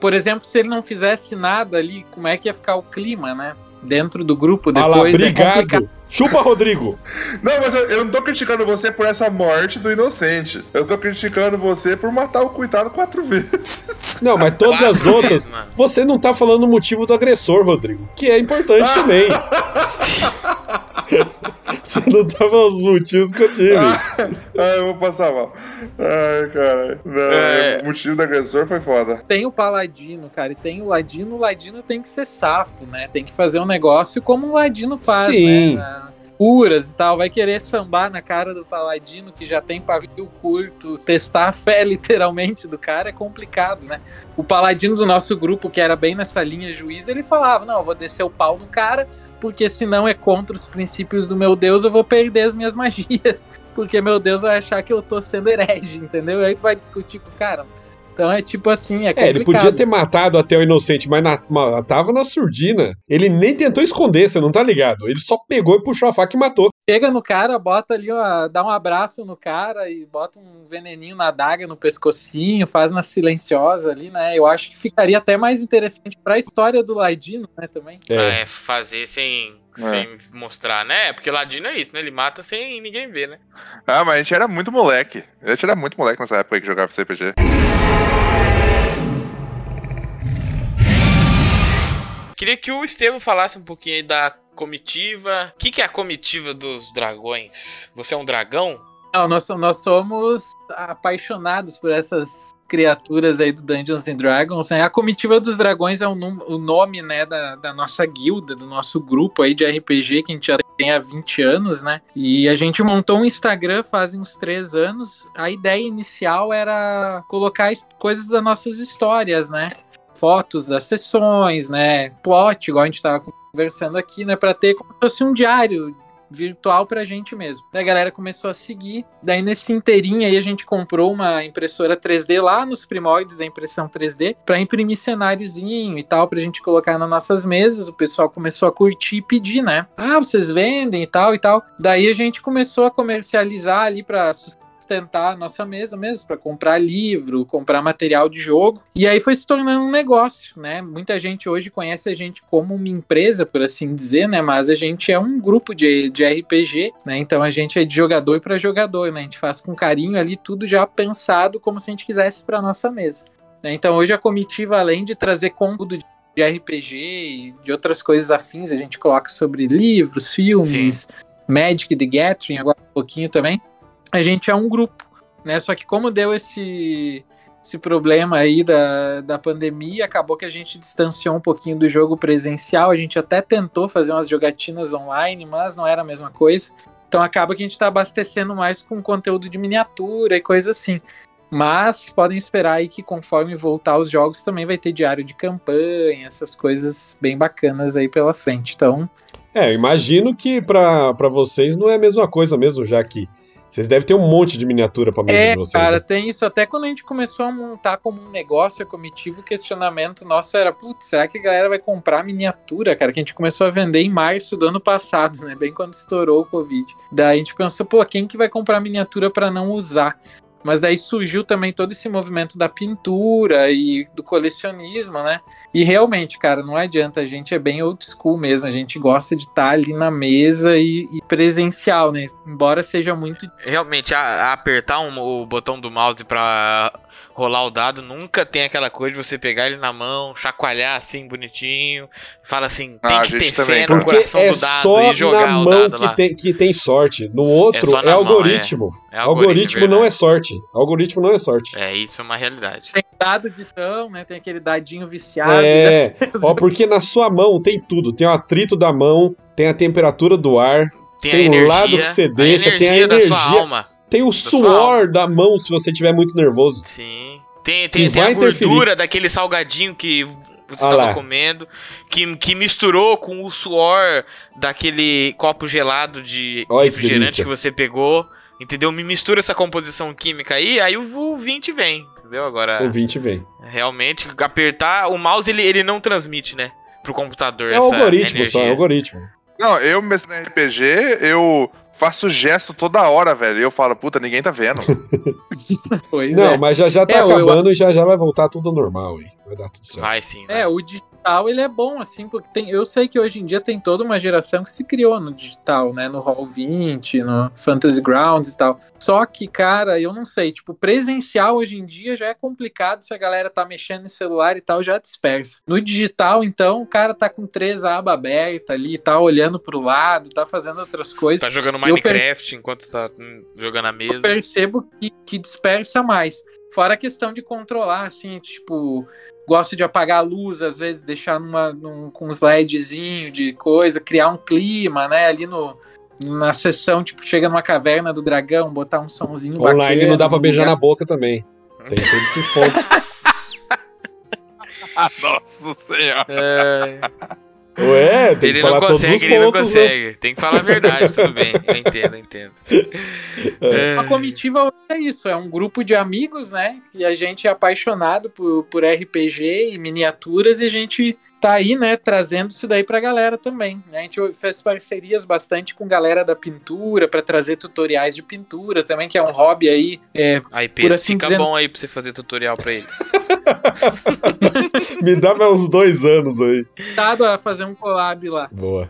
Por exemplo, se ele não fizesse nada ali, como é que ia ficar o clima, né? Dentro do grupo depois é complicado. obrigado. Chupa, Rodrigo! Não, mas eu, eu não tô criticando você por essa morte do inocente. Eu tô criticando você por matar o coitado quatro <laughs> vezes. Não, mas todas Quatro as outras. vezes. Você não tá falando o motivo do agressor, Rodrigo. Que é importante também. <laughs> Você não tá falando os motivos que eu tive. Ai, eu vou passar mal. Ai, cara. Não, É. O motivo do agressor foi foda. Tem o Paladino, cara, e tem o Ladino. O Ladino tem que ser safo, né? Tem que fazer um negócio como o Ladino faz, Sim. né? Curas e tal. Vai querer sambar na cara do Paladino, que já tem pavio curto. Testar a fé, <laughs> literalmente, do cara é complicado, né? O Paladino do nosso grupo, que era bem nessa linha juiz, ele falava: Não, eu vou descer o pau no cara, porque senão é contra os princípios do meu Deus, eu vou perder as minhas <laughs> magias. Porque meu Deus vai achar que eu tô sendo herege, entendeu? Aí tu vai discutir com o cara. Então é tipo assim, é É, complicado. ele podia ter matado até o inocente, mas na, ma- tava na surdina. Ele nem tentou esconder, você não tá ligado? Ele só pegou e puxou a faca e matou. Chega no cara, bota ali, ó, dá um abraço no cara e bota um veneninho na daga no pescocinho, faz na silenciosa ali, né? Eu acho que ficaria até mais interessante pra história do Ladino, né, também. É. É, fazer sem, É. sem mostrar, né? Porque Ladino é isso, né? Ele mata sem ninguém ver, né? Ah, mas a gente era muito moleque. A gente era muito moleque nessa época que jogava CPG. Queria que o Estevam falasse um pouquinho aí da comitiva. O que, que é a comitiva dos dragões? Você é um dragão? Não, nós, nós somos apaixonados por essas criaturas aí do Dungeons and Dragons. Né? A Comitiva dos Dragões é o, o nome né, da, da nossa guilda, do nosso grupo aí de RPG que a gente já tem há 20 anos, né? E a gente montou um Instagram faz uns três anos. A ideia inicial era colocar coisas das nossas histórias, né? Fotos das sessões, né? Plot, igual a gente tava conversando aqui, né? Para ter como se fosse um diário virtual pra gente mesmo. Daí a galera começou a seguir. Daí nesse inteirinho aí a gente comprou uma impressora 3D lá nos primórdios da impressão 3D pra imprimir cenáriozinho e tal pra gente colocar nas nossas mesas. O pessoal começou a curtir e pedir, né? Ah, vocês vendem e tal e tal. Daí a gente começou a comercializar ali pra sustentar a nossa mesa mesmo, para comprar livro, comprar material de jogo. E aí foi se tornando um negócio, né? Muita gente hoje conhece a gente como uma empresa, por assim dizer, né? Mas a gente é um grupo de, de RPG, né? Então a gente é de jogador para jogador, né? A gente faz com carinho ali tudo já pensado como se a gente quisesse para nossa mesa. né? Então hoje a comitiva, além de trazer conteúdo de de RPG e de outras coisas afins, a gente coloca sobre livros, filmes, Magic the Gathering, agora um pouquinho também. A gente é um grupo, né? Só que como deu esse, esse problema aí da, da pandemia, acabou que a gente distanciou um pouquinho do jogo presencial. A gente até tentou fazer umas jogatinas online, mas não era a mesma coisa. Então acaba que a gente está abastecendo mais com conteúdo de miniatura e coisa assim. Mas podem esperar aí que conforme voltar os jogos também vai ter diário de campanha, essas coisas bem bacanas aí pela frente. Então, É, eu imagino que pra vocês não é a mesma coisa mesmo, já que vocês devem ter um monte de miniatura pra mesa É, de vocês. cara, né? tem isso. Até quando a gente começou a montar como um negócio a comitiva, o questionamento nosso era, putz, será que a galera vai comprar miniatura, cara? Que a gente começou a vender em março do ano passado, né? Bem quando estourou o Covid. Daí a gente pensou, pô, quem que vai comprar miniatura pra não usar? Mas daí surgiu também todo esse movimento da pintura e do colecionismo, né? E realmente, cara, não adianta, a gente é bem old school mesmo, a gente gosta de estar ali na mesa e, e presencial, né? Embora seja muito Realmente, a- a apertar um- o botão do mouse pra rolar o dado nunca tem aquela coisa de você pegar ele na mão, chacoalhar assim bonitinho, fala assim, tem Ah, que ter também, fé cara. no Porque coração é do dado só e jogar na o mão dado que lá. tem, que tem sorte. No outro só é, na mão, algoritmo. É algoritmo não é sorte. Algoritmo não é sorte. É, isso é uma realidade. Tem dado de chão, né? Tem aquele dadinho viciado. É, <laughs> ó, porque na sua mão tem tudo. Tem o atrito da mão, tem a temperatura do ar, Tem, Tem a o energia, lado que você deixa, a tem a energia da sua energia. alma. Tem o suor da mão se você estiver muito nervoso. Sim. Tem, tem, Que tem a interferir. gordura daquele salgadinho que você Ah estava lá. comendo, que, que misturou com o suor daquele copo gelado de Olha que refrigerante delícia. que você pegou. Entendeu? Me mistura essa composição química aí, aí o, o 20 vem. Entendeu? Agora, O 20 vem. realmente, apertar. O mouse ele, ele não transmite, né? Pro computador. É o essa algoritmo só, é energia. o algoritmo. Não, eu mestrei no RPG, eu faço gesto toda hora, velho. E eu falo, puta, ninguém tá vendo. <laughs> Pois Não, é. mas já já tá É, eu- acabando e já já vai voltar tudo normal aí. Vai dar tudo certo. Vai sim. vai. É, o digital ele é bom, assim, porque tem, eu sei que hoje em dia tem toda uma geração que se criou no digital, né? No Hall 20, no Fantasy Grounds e tal. Só que, cara, eu não sei, tipo, presencial hoje em dia já é complicado se a galera tá mexendo em celular e tal, já dispersa. No digital, então, o cara tá com três abas abertas ali, tá olhando pro lado, tá fazendo outras coisas. Tá jogando Eu Minecraft enquanto tá jogando a eu mesa. percebo que, que dispersa mais. Fora a questão de controlar, assim, tipo, gosto de apagar a luz, às vezes deixar numa, num, com uns LEDzinho de coisa, criar um clima, né, ali no, na sessão, tipo, chega numa caverna do dragão, botar um sonzinho Online bacana, não dá pra beijar lugar- na boca também. Tem todos esses pontos. <laughs> Nossa senhora. É, Ué, tem ele que não falar todos os consegue, ele não pontos. né? consegue. Tem que falar a verdade, tudo bem. Eu entendo, eu entendo. É. A comitiva é isso, é um grupo de amigos, né? E a gente é apaixonado por, por RPG e miniaturas e a gente tá aí, né, trazendo isso daí pra galera também. né? A gente fez parcerias bastante com galera da pintura para trazer tutoriais de pintura também, que é um hobby aí. É, Aí, Pedro, assim fica dizendo- bom aí pra você fazer tutorial pra eles. <laughs> Me dá mais uns dois anos aí. dado a fazer um collab lá. Boa.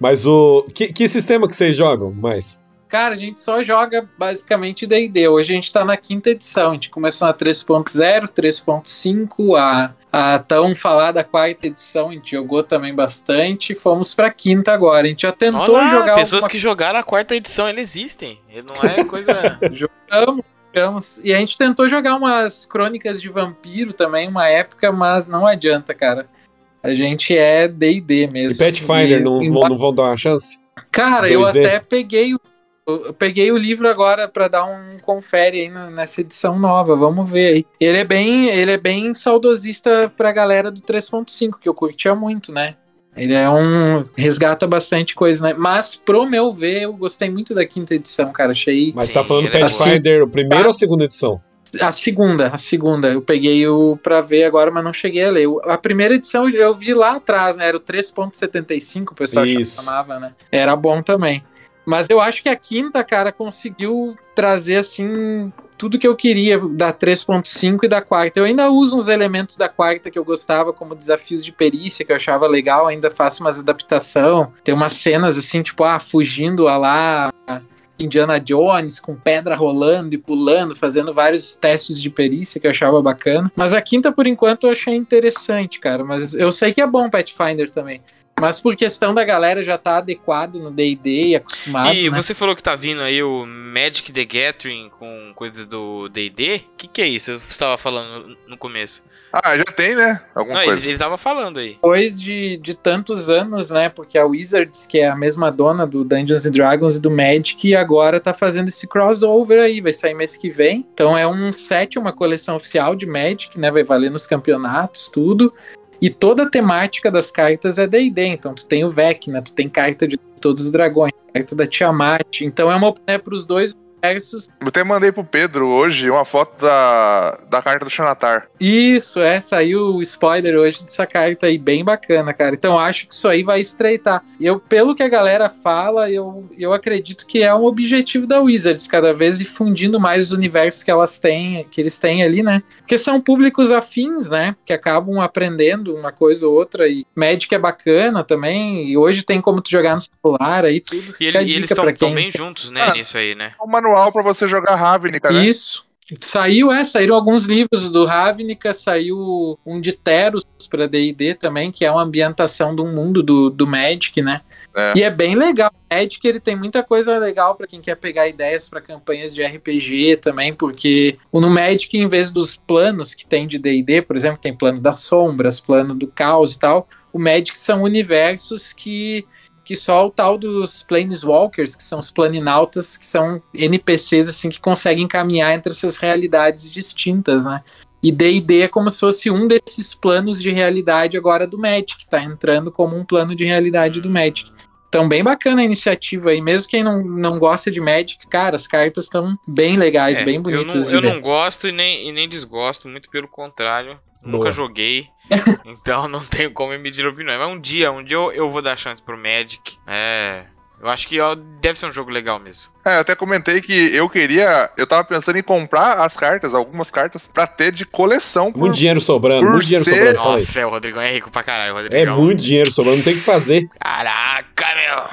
Mas o. Que, que sistema que vocês jogam mais? Cara, a gente só joga basicamente D&D. Hoje a gente tá na quinta edição. A gente começou na 3.0, 3.5, a, a tão falada quarta edição. A gente jogou também bastante. Fomos pra quinta agora. A gente já tentou Olha, jogar pessoas alguma que jogaram a quarta edição, eles existem. Não é coisa. <laughs> Jogamos, E a gente tentou jogar umas crônicas de vampiro também, uma época, mas não adianta, cara. A gente é D&D E mesmo. Pathfinder E- não, embora- não vão dar uma chance? Cara, eu 2D. até peguei o eu peguei o livro agora pra dar um confere aí nessa edição nova, vamos ver aí. Ele é bem, ele é bem saudosista pra galera do 3.5, que eu curtia muito, né? Ele é um resgata bastante coisa, né? Mas pro meu ver, eu gostei muito da quinta edição, cara, achei Mas tá falando é Pathfinder, o primeiro ou a segunda edição? a segunda, a segunda. Eu peguei o pra ver agora, mas não cheguei a ler. A primeira edição eu vi lá atrás, né? Era o 3.75, o pessoal chamava, né? Era bom também. Mas eu acho que a quinta, cara, conseguiu trazer assim tudo que eu queria da 3.5 e da quarta. Eu ainda uso uns elementos da quarta que eu gostava, como desafios de perícia, que eu achava legal, ainda faço umas adaptação. Tem umas cenas assim, tipo, ah, fugindo a lá Indiana Jones com pedra rolando e pulando, fazendo vários testes de perícia que eu achava bacana. Mas a quinta, por enquanto, eu achei interessante, cara. Mas eu sei que é bom Pathfinder também. Mas por questão da galera já tá adequado no D&D e acostumado, E né? você falou que tá vindo aí o Magic the Gathering com coisas do D&D? O que, que é isso? Eu estava falando no começo. Ah, já tem, né? Alguma Não, ele, coisa. ele tava falando aí. Depois de, de tantos anos, né? Porque a Wizards, que é a mesma dona do Dungeons and Dragons e do Magic, agora tá fazendo esse crossover aí, vai sair mês que vem. Então é um set, uma coleção oficial de Magic, né? Vai valer nos campeonatos, tudo. E toda a temática das cartas é D&D, então tu tem o Vecna, tu tem carta de todos os dragões, carta da Tiamat. Então é uma né, para os dois Eu até mandei pro Pedro hoje uma foto da, da carta do Xanatar. Isso, é, saiu o spoiler hoje dessa carta aí, bem bacana, cara. Então acho que isso aí vai estreitar. Eu, pelo que a galera fala, eu, eu acredito que é um objetivo da Wizards, cada vez ir fundindo mais os universos que elas têm, que eles têm ali, né? Porque são públicos afins, né? Que acabam aprendendo uma coisa ou outra. E Magic é bacana também. E hoje tem como tu jogar no celular aí, tudo. E, ele- e eles estão bem juntos, né, Ah. nisso aí, né? É um manual pra você jogar Ravnica, né? Isso. Saiu, é, saíram alguns livros do Ravnica, saiu um de Teros para D&D também, que é uma ambientação do mundo do, do Magic, né? É. E é bem legal. O Magic ele tem muita coisa legal para quem quer pegar ideias para campanhas de RPG também, porque no Magic, em vez dos planos que tem de D&D, por exemplo, tem plano das sombras, plano do caos e tal, o Magic são universos que que só o tal dos Planeswalkers, que são os planinautas, que são NPCs assim que conseguem caminhar entre essas realidades distintas, né? E D&D é como se fosse um desses planos de realidade agora do Magic, tá entrando como um plano de realidade do Magic. Então, bem bacana a iniciativa aí. Mesmo quem não, não gosta de Magic, cara, as cartas estão bem legais, É, bem eu bonitas não, de eu ver. não gosto e nem, e nem desgosto, muito pelo contrário. Boa. Nunca joguei, <laughs> então não tenho como emitir opinião. Mas um dia, um dia eu, eu vou dar chance pro Magic. É. Eu acho que ó, deve ser um jogo legal mesmo. É, eu até comentei que eu queria. Eu tava pensando em comprar as cartas, algumas cartas, pra ter de coleção. Por... Muito dinheiro sobrando, muito dinheiro ser- sobrando. Nossa, é, o Rodrigão é rico pra caralho. O É Rodrigão. muito dinheiro sobrando, não tem o que fazer. Meu.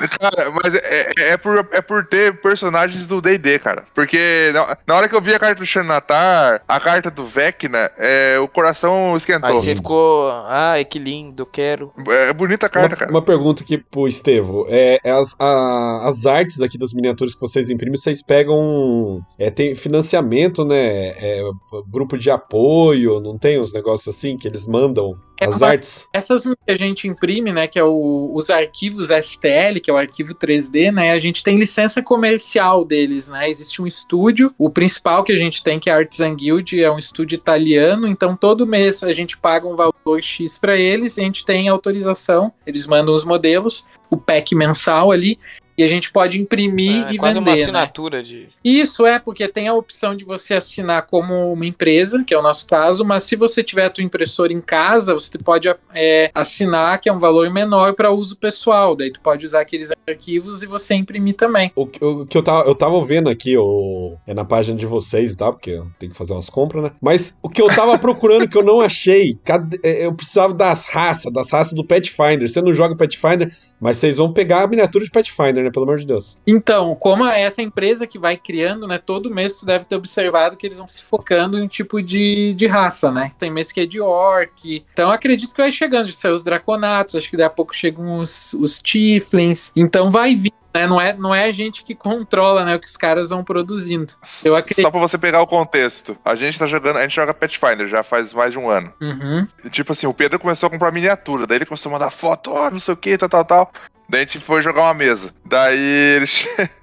Cara, mas é, é- é por, é por ter personagens do DD, cara. Porque na, na hora que eu vi a carta do Xanatar, a carta do Vecna, é, o coração Aí esquentou. você ficou. Ai, que lindo, quero. É bonita a carta, Uma, cara. uma pergunta aqui pro Estevo. É, é as, a- as artes aqui das miniaturas que vocês imprimem, vocês pegam. É, tem financiamento, né? É, grupo de apoio, não tem uns negócios assim que eles mandam É as artes? Essas que a gente imprime, né, que é o- os arquivos STL, que é o arquivo 3D, né, a gente tem licença comercial deles, né, existe um estúdio, o principal que a gente tem, que é a Artisan Guild, é um estúdio italiano, então todo mês a gente paga um valor X para eles, a gente tem autorização, eles mandam os modelos, o pack mensal ali, e a gente pode imprimir É e quase vender, uma né? assinatura de. Isso é, porque tem a opção de você assinar como uma empresa, que é o nosso caso, mas se você tiver a tua impressora em casa, você pode é, assinar, que é um valor menor para uso pessoal. Daí tu pode usar aqueles arquivos e você imprimir também. O, que- o que eu tava, eu tava vendo aqui, o, é na página de vocês, tá? Porque eu tenho que fazer umas compras, né? Mas o que eu tava procurando que eu não achei, é, eu precisava das raças, das raças do Pathfinder. Você não joga Pathfinder, mas vocês vão pegar a miniatura de Pathfinder, né? Pelo amor de Deus. Então, como é essa empresa que vai criando, né? Todo mês tu deve ter observado que eles vão se focando em tipo de, de raça, né? Tem mês que é de orc. Então acredito que vai chegando, de ser os draconatos, acho que daqui a pouco chegam os, os tieflings. Então vai vir. Né? Não, é, não é a gente que controla né, o que os caras vão produzindo. Eu acredito. Só pra você pegar o contexto. A gente tá jogando, a gente joga Pathfinder já faz mais de um ano. Uhum. E, tipo assim, o Pedro começou a comprar miniatura, daí ele começou a mandar foto, ó, não sei o que, tal, tal, tal. Daí a gente foi jogar uma mesa. Daí ele.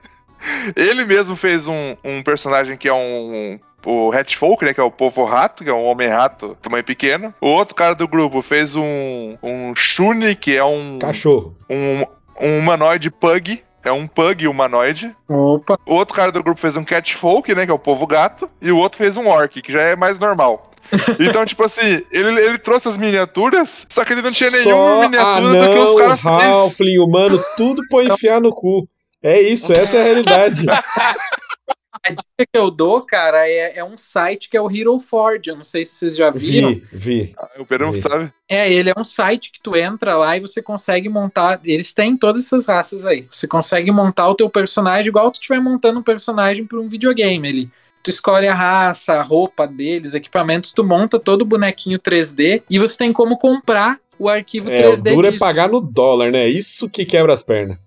<laughs> ele mesmo fez um, um personagem que é um. O Hatfolk, né? Que é o povo rato, que é um homem-rato, tamanho pequeno. O outro cara do grupo fez um. Um Shuni, que é um. Cachorro. Um, um humanoide pug. É um pug humanoide. Opa. O outro cara do grupo fez um catfolk, né? Que é o povo gato. E o outro fez um orc, que já é mais normal. <laughs> Então, tipo assim, ele, ele trouxe as miniaturas, só que ele não tinha nenhuma Só miniatura do que anão, os caras fez. Halfling, humano, tudo pra enfiar no cu. É isso, essa é a realidade. <laughs> A dica que eu dou, cara, é, é um site que é o Hero Forge. Eu não sei se vocês já viram. Vi, vi. O Pedro não Vi. sabe. É, ele é um site que tu entra lá e você consegue montar. Eles têm todas essas raças aí. Você consegue montar o teu personagem igual tu estiver montando um personagem para um videogame ali. Tu escolhe a raça, a roupa deles, equipamentos, tu monta todo o bonequinho 3D e você tem como comprar o arquivo É, o 3D duro é disso. pagar no dólar, né? Isso que quebra as pernas.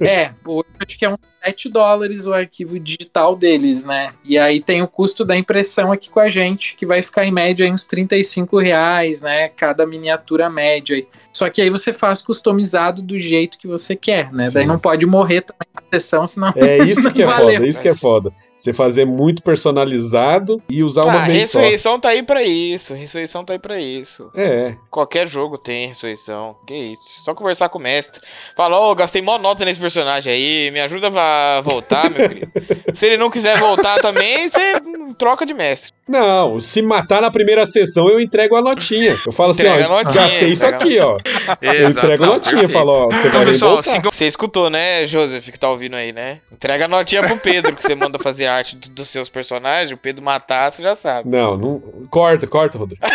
É, hoje acho que é uns 7 dólares o arquivo digital deles, né? E aí tem o custo da impressão aqui com a gente, que vai ficar em média uns 35 reais, né? Cada miniatura média. Só que aí você faz customizado do jeito que você quer, né? Sim. Daí não pode morrer também na sessão, senão. É <laughs> isso que é Valeu. foda, isso que é foda. Você fazer muito personalizado e usar uma Ah, vez só. ressurreição tá aí pra isso. Ressurreição tá aí pra isso. É, Qualquer jogo tem ressurreição. Que isso. Só conversar com o mestre. Fala, ô, gastei mó nota nesse personagem aí. Me ajuda a voltar, meu querido. <laughs> Se ele não quiser voltar também, você troca de mestre. Não, se matar na primeira sessão, eu entrego a notinha. Eu falo assim, ó, a notinha, gastei isso aqui, ó. Eu entrego a notinha, eu falo, ó, você Então, vai pessoal, você escutou, né, Joseph, que tá ouvindo aí, né? Entrega a notinha pro Pedro, que você manda fazer arte do- dos seus personagens. O Pedro matar, você já sabe. Não, não. Corta, corta, Rodrigo. <laughs>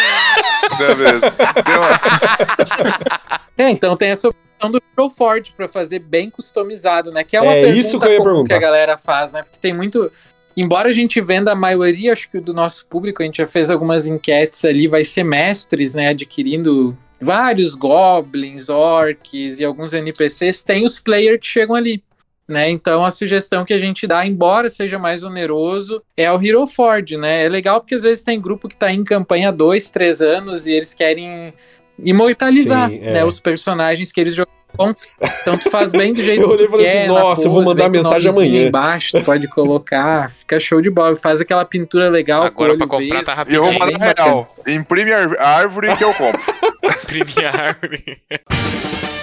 Não, beleza. Tem uma- É, então tem essa opção do Hero Forge pra fazer bem customizado, né? Que é uma É pergunta isso que eu ia perguntar. que a galera faz, né? Porque tem muito. Embora a gente venda a maioria, acho que do nosso público, a gente já fez algumas enquetes ali, vai ser mestres, né? Adquirindo vários goblins, orcs e alguns NPCs, tem os players que chegam ali. Né? Então a sugestão que a gente dá, embora seja mais oneroso, é o Hero Forge, né? É legal porque às vezes tem grupo que tá em campanha há dois, três anos e eles querem imortalizar Sim, é. né, os personagens que eles jogam. Então tu faz bem do <laughs> jeito Eu que tu falei quer. assim, nossa, eu vou mandar mensagem amanhã. Embaixo, tu pode colocar, fica show de bola. Faz aquela pintura legal Agora com pra comprar vesgo. tá E eu vou rapidinho. mandar real. Imprime a árvore que eu compro. <laughs> Imprimir a árvore. <laughs>